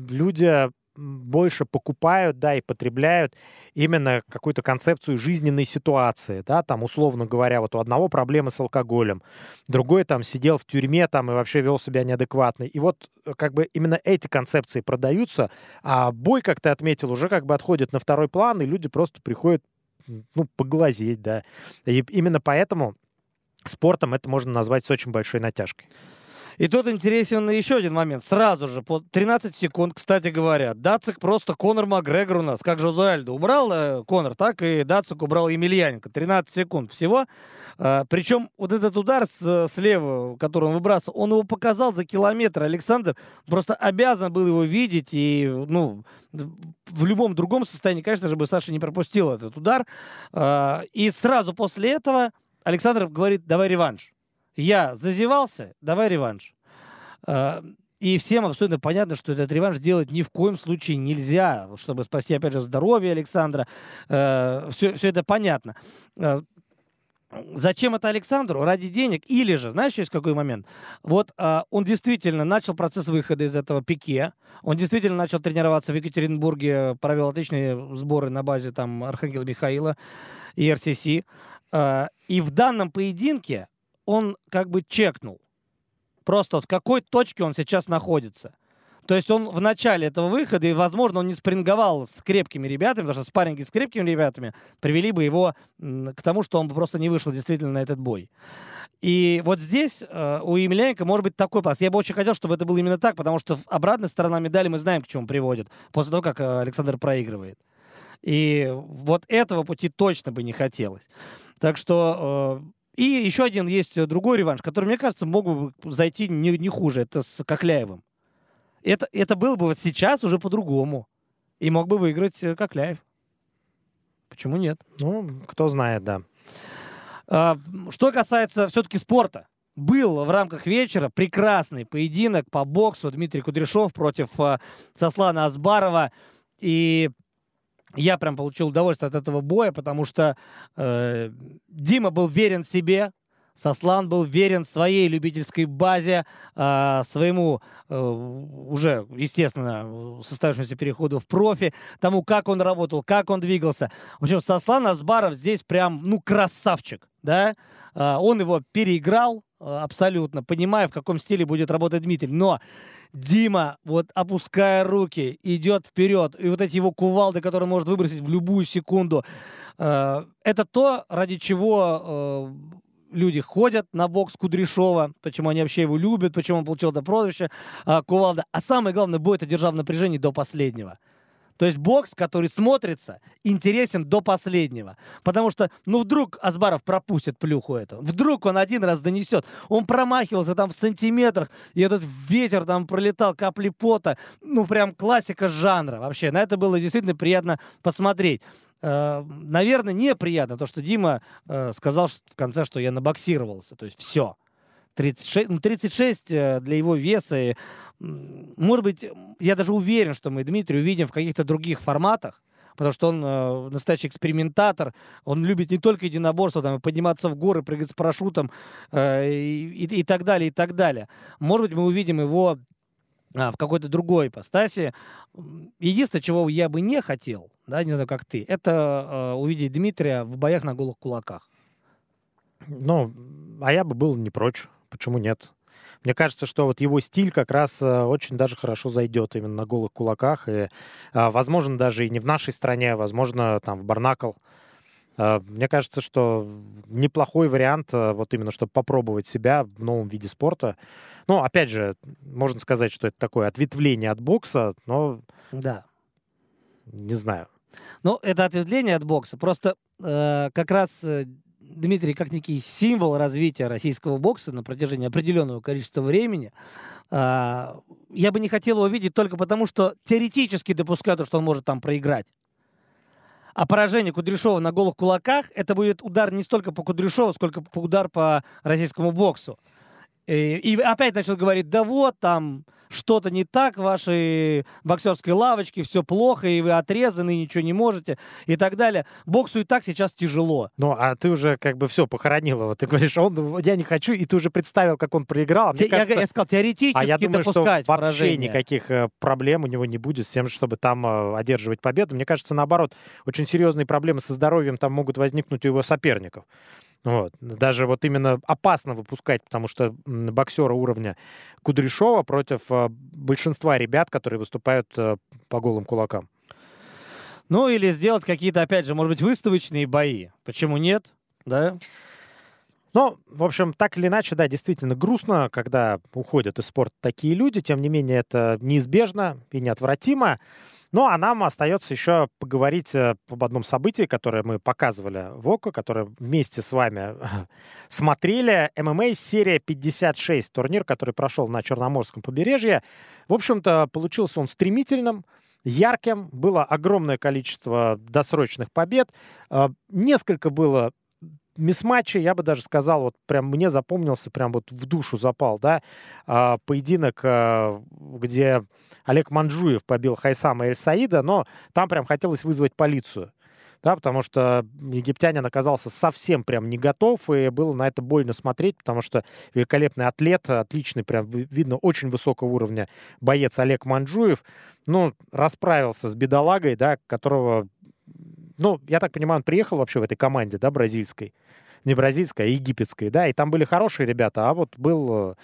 люди больше покупают, да, и потребляют именно какую-то концепцию жизненной ситуации, да, там, условно говоря, вот у одного проблемы с алкоголем, другой там сидел в тюрьме там и вообще вел себя неадекватно. И вот э, как бы именно эти концепции продаются, а бой, как ты отметил, уже как бы отходит на второй план, и люди просто приходят, ну, поглазеть, да. И именно поэтому спортом это можно назвать с очень большой натяжкой. И тут интересен еще один момент. Сразу же, по 13 секунд, кстати говоря, Дацик просто Конор Макгрегор у нас, как Жозе Альдо убрал э, Конор, так и Дацик убрал Емельяненко. 13 секунд всего. А, причем вот этот удар с, слева, который он выбрасывал, он его показал за километр. Александр просто обязан был его видеть. И, ну, в любом другом состоянии, конечно же, бы Саша не пропустил этот удар. А, и сразу после этого Александр говорит, давай реванш я зазевался, давай реванш. А, и всем абсолютно понятно, что этот реванш делать ни в коем случае нельзя, чтобы спасти, опять же, здоровье Александра. Все, а, все это понятно. А, зачем это Александру? Ради денег? Или же, знаешь, есть какой момент? Вот он действительно начал процесс выхода из этого пике. Он действительно начал тренироваться в Екатеринбурге, провел отличные сборы на базе там Архангела Михаила и РСС. и в данном поединке он как бы чекнул. Просто в какой точке он сейчас находится. То есть он в начале этого выхода, и, возможно, он не спринговал с крепкими ребятами, потому что спарринги с крепкими ребятами привели бы его к тому, что он бы просто не вышел действительно на этот бой. И вот здесь э, у Емельяненко может быть такой пас. Я бы очень хотел, чтобы это было именно так, потому что обратная сторона медали мы знаем, к чему приводит, после того, как э, Александр проигрывает. И вот этого пути точно бы не хотелось. Так что э, и еще один есть э, другой реванш, который, мне кажется, мог бы зайти не, не хуже. Это с Кокляевым. Это, это было бы вот сейчас уже по-другому. И мог бы выиграть э, Кокляев. Почему нет? Ну, кто знает, да. А, что касается все-таки спорта. Был в рамках вечера прекрасный поединок по боксу Дмитрий Кудряшов против а, Сослана Асбарова. И я прям получил удовольствие от этого боя, потому что э, Дима был верен себе, Сослан был верен своей любительской базе, э, своему э, уже, естественно, состоявшемуся переходу в профи, тому, как он работал, как он двигался. В общем, Сослан Асбаров здесь прям, ну, красавчик, да? Э, он его переиграл абсолютно, понимая, в каком стиле будет работать Дмитрий. Но Дима, вот опуская руки, идет вперед. И вот эти его кувалды, которые он может выбросить в любую секунду. Э, это то, ради чего э, люди ходят на бокс Кудряшова, почему они вообще его любят, почему он получил это прозвище э, Кувалда. А самое главное, бой это держал в напряжении до последнего. То есть бокс, который смотрится, интересен до последнего. Потому что, ну, вдруг Асбаров пропустит плюху эту. Вдруг он один раз донесет. Он промахивался там в сантиметрах, и этот ветер там пролетал, капли пота. Ну, прям классика жанра вообще. На это было действительно приятно посмотреть. Э, наверное, неприятно то, что Дима э, сказал в конце, что я набоксировался. То есть все. 36, 36 ну, для его веса может быть, я даже уверен, что мы Дмитрия увидим в каких-то других форматах, потому что он э, настоящий экспериментатор, он любит не только единоборство, там, подниматься в горы, прыгать с парашютом э, и, и, и так далее, и так далее. Может быть, мы увидим его а, в какой-то другой ипостаси. Единственное, чего я бы не хотел, да, не знаю, как ты, это э, увидеть Дмитрия в боях на голых кулаках. Ну, а я бы был не прочь. Почему нет? Мне кажется, что вот его стиль как раз э, очень даже хорошо зайдет именно на голых кулаках. И, а, возможно, даже и не в нашей стране, а, возможно, там в Барнакл. А, мне кажется, что неплохой вариант, э, вот именно, чтобы попробовать себя в новом виде спорта. Ну, опять же, можно сказать, что это такое ответвление от бокса, но... Да. Не знаю. Ну, это ответвление от бокса. Просто э, как раз Дмитрий как некий символ развития российского бокса на протяжении определенного количества времени. А, я бы не хотел его видеть только потому, что теоретически допускаю, что он может там проиграть. А поражение Кудряшова на голых кулаках это будет удар не столько по Кудряшову, сколько удар по российскому боксу. И, и опять начал говорить, да вот там что-то не так в вашей боксерской лавочке, все плохо, и вы отрезаны, и ничего не можете, и так далее. Боксу и так сейчас тяжело. Ну, а ты уже как бы все похоронил его. Ты говоришь, он, я не хочу, и ты уже представил, как он проиграл. А Те, кажется, я, я сказал, теоретически а я думаю, допускать что вообще поражение. никаких э, проблем у него не будет с тем, чтобы там э, одерживать победу. Мне кажется, наоборот, очень серьезные проблемы со здоровьем там могут возникнуть у его соперников. Вот. Даже вот именно опасно выпускать, потому что боксера уровня Кудряшова против э, большинства ребят, которые выступают э, по голым кулакам. Ну, или сделать какие-то, опять же, может быть, выставочные бои. Почему нет? Да? Ну, в общем, так или иначе, да, действительно грустно, когда уходят из спорта такие люди. Тем не менее, это неизбежно и неотвратимо. Ну, а нам остается еще поговорить э, об одном событии, которое мы показывали в ОКО, которое вместе с вами смотрели. ММА серия 56, турнир, который прошел на Черноморском побережье. В общем-то, получился он стремительным, ярким. Было огромное количество досрочных побед. Э, несколько было мисс-матчей, я бы даже сказал, вот прям мне запомнился, прям вот в душу запал, да, а, поединок, а, где Олег Манджуев побил Хайсама Эль Саида, но там прям хотелось вызвать полицию. Да, потому что египтянин оказался совсем прям не готов, и было на это больно смотреть, потому что великолепный атлет, отличный, прям видно, очень высокого уровня боец Олег Манджуев, ну, расправился с бедолагой, да, которого ну, я так понимаю, он приехал вообще в этой команде, да, бразильской. Не бразильской, а египетской, да, и там были хорошие ребята, а вот был... э,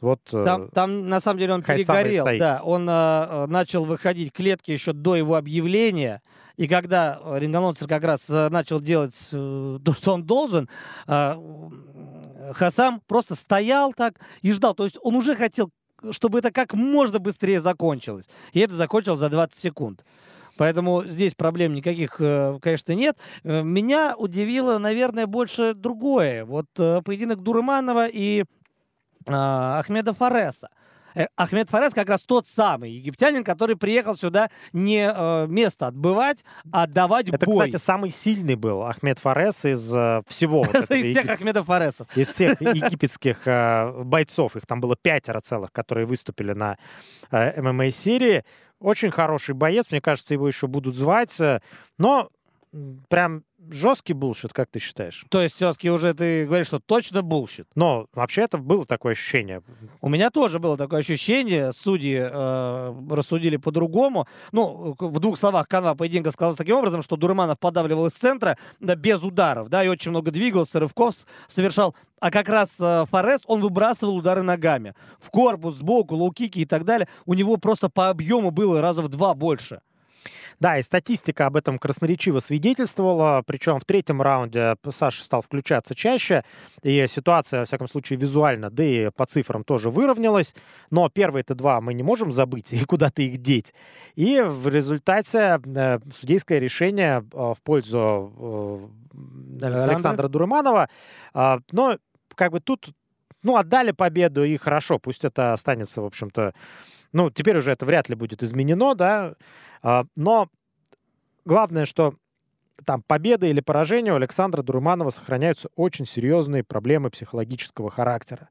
Вот, э, Там, там, на самом деле он Хайсам перегорел. Эль-Саид. Да, он э, начал выходить к клетке еще до его объявления. И когда э, рингоносец как раз э, начал делать э, то, что он должен, э, Хасам просто стоял так и ждал. То есть он уже хотел, чтобы это как можно быстрее закончилось. И это закончилось за 20 секунд. Поэтому здесь проблем никаких, э, конечно, нет. Э, Меня удивило, наверное, больше другое. Вот э, поединок Дурманова и а, Ахмеда Фареса. Ахмед Фарес как раз тот самый египтянин, который приехал сюда не э, место отбывать, а давать Это, бой. кстати, самый сильный был Ахмед Фарес из э, всего. вот этого Из всех егип- Ахмедов Фаресов. Из всех египетских э, бойцов, их там было пятеро целых, которые выступили на э, ММА-серии. Очень хороший боец, мне кажется, его еще будут звать. э, Но прям жесткий bullshit, как ты считаешь? То есть все-таки уже ты говоришь, что точно bullshit. Но вообще это было такое ощущение. У меня тоже было такое ощущение, судьи э, рассудили по-другому. Ну, в двух словах, канва поединка сказал таким образом, что Дурманов подавливал из центра да, без ударов, да, и очень много двигался, рывков совершал. А как раз э, Фарес, он выбрасывал удары ногами. В корпус, сбоку, лоу-кики и так далее. У него просто по объему было раза в два больше. Да, и статистика об этом красноречиво свидетельствовала. Причем в третьем раунде Саша стал включаться чаще. И ситуация, во всяком случае, визуально, да и по цифрам тоже выровнялась. Но первые-то два мы не можем забыть и куда-то их деть. И в результате э, судейское решение э, в пользу э, Александра? Александра Дурманова. А, но как бы тут, ну, отдали победу, и хорошо, пусть это останется, в общем-то, ну, теперь уже это вряд ли будет изменено, да, но главное, что там победа или поражение у Александра Дурманова сохраняются очень серьезные проблемы психологического характера.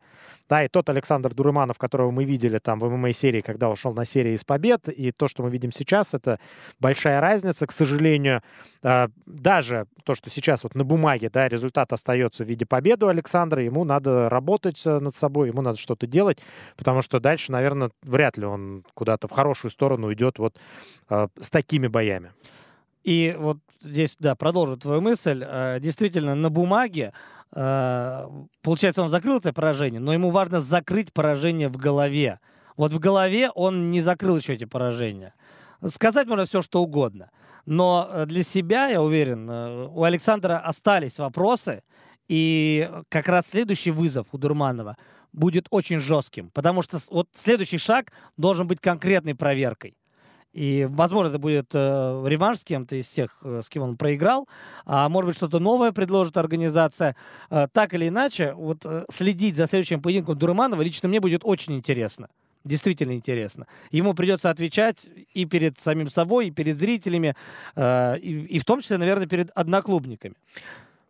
Да, и тот Александр Дурманов, которого мы видели там в ММА-серии, когда ушел на серии из побед, и то, что мы видим сейчас, это большая разница, к сожалению. А, Даже то, что сейчас вот на бумаге, да, результат остается в виде победы у Александра, ему надо работать э, над собой, ему надо что-то делать, потому что дальше, наверное, вряд ли он куда-то в хорошую сторону уйдет вот э, с такими боями. И вот здесь, да, продолжу твою мысль. Э, Действительно, на бумаге, э, получается, он закрыл это поражение, но ему важно закрыть поражение в голове. Вот в голове он не закрыл еще эти поражения. Сказать можно все, что угодно. Но э, для себя, я уверен, у Александра остались вопросы, и как раз следующий вызов у Дурманова будет очень жестким, потому что вот следующий шаг должен быть конкретной проверкой. И, возможно, это будет э, реванш с кем-то из тех, э, с кем он проиграл, а может быть, что-то новое предложит организация. Э, так или иначе, вот э, следить за следующим поединком Дурманова лично мне будет очень интересно. Действительно интересно. Ему придется отвечать и перед самим собой, и перед зрителями, э, и, и в том числе, наверное, перед одноклубниками.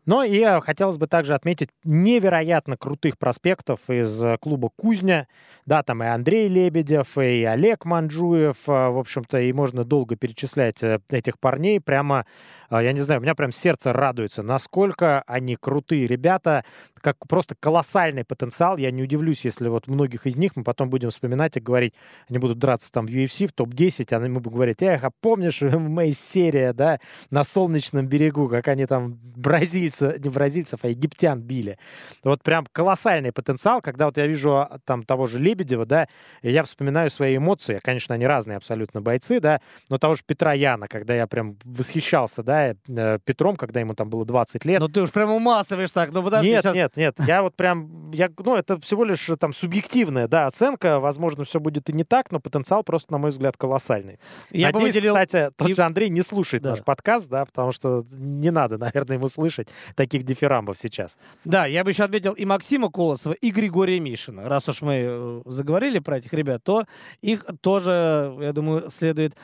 Но и э, хотелось бы также отметить невероятно крутых проспектов из э, клуба «Кузня». Да, там и Андрей Лебедев, и Олег Манджуев. Э, в общем-то, и можно долго перечислять этих парней. Прямо, я не знаю, у меня прям сердце радуется, насколько они крутые ребята. Как просто колоссальный потенциал. Я не удивлюсь, если вот многих из них мы потом будем вспоминать и говорить, они будут драться там в UFC, в топ-10, а мы будем говорить, эх, а помнишь моя серия, да, на Солнечном берегу, как они там бразильцы бразильца, не бразильцев, а египтян били. Вот прям колоссальный потенциал, когда вот я вижу а, там того же Лебедева, да, и я вспоминаю свои эмоции, конечно, они разные абсолютно бойцы, да, но того же Петра Яна, когда я прям восхищался, да, э, Петром, когда ему там было 20 лет. Ну ты уж прям умасываешь так, ну подожди. Нет, сейчас... нет, нет, я вот прям, я, ну это всего лишь э, там субъективная, да, оценка, возможно, все будет и не так, но потенциал просто, на мой взгляд, колоссальный. Я Надеюсь, бы выделил... кстати, тот же Андрей не слушает да. наш подкаст, да, потому что не надо, наверное, ему слышать таких дифирамбов сейчас. Да, я бы еще отметил и Максима Колосова, и Григория Мишина. Раз уж мы э, заговорили про этих ребят, то их тоже, я думаю, следует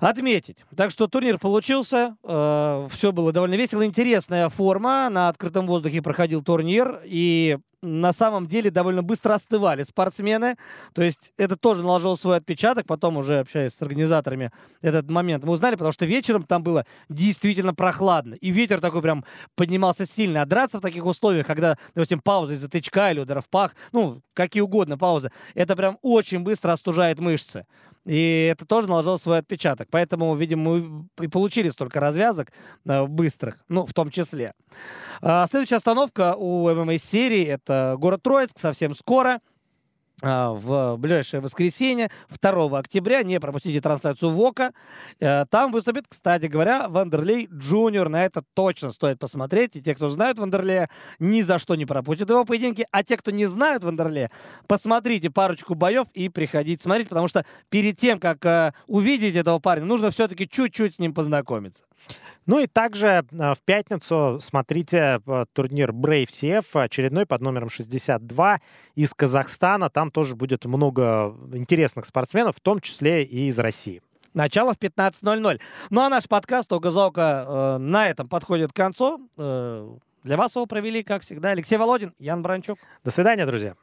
отметить. Так что турнир получился, э, все было довольно весело, интересная форма, на открытом воздухе проходил турнир, и на самом деле довольно быстро остывали спортсмены. То есть это тоже наложило свой отпечаток. Потом уже общаясь с организаторами этот момент мы узнали, потому что вечером там было действительно прохладно. И ветер такой прям поднимался сильно. А драться в таких условиях, когда, допустим, пауза из-за тычка или удара в пах, ну, какие угодно паузы, это прям очень быстро остужает мышцы. И это тоже наложило свой отпечаток. Поэтому, видимо, мы и получили столько развязок э, быстрых, ну, в том числе. А, следующая остановка у ММА-серии — это город Троицк, совсем скоро — в ближайшее воскресенье, 2 октября. Не пропустите трансляцию ВОКа. Э, там выступит, кстати говоря, Вандерлей Джуниор. На это точно стоит посмотреть. И те, кто знают Вандерлея, ни за что не пропустят его поединки. А те, кто не знают Вандерлея, посмотрите парочку боев и приходите смотреть, потому что перед тем, как э, увидеть этого парня, нужно все-таки чуть-чуть с ним познакомиться. Ну и также э, в пятницу смотрите э, турнир Brave CF, очередной под номером 62 из Казахстана. Там тоже будет много интересных спортсменов, в том числе и из России. Начало в 15.00. Ну а наш подкаст «Ога за э, на этом подходит к концу. Э, для вас его провели, как всегда, Алексей Володин, Ян Бранчук. До свидания, друзья.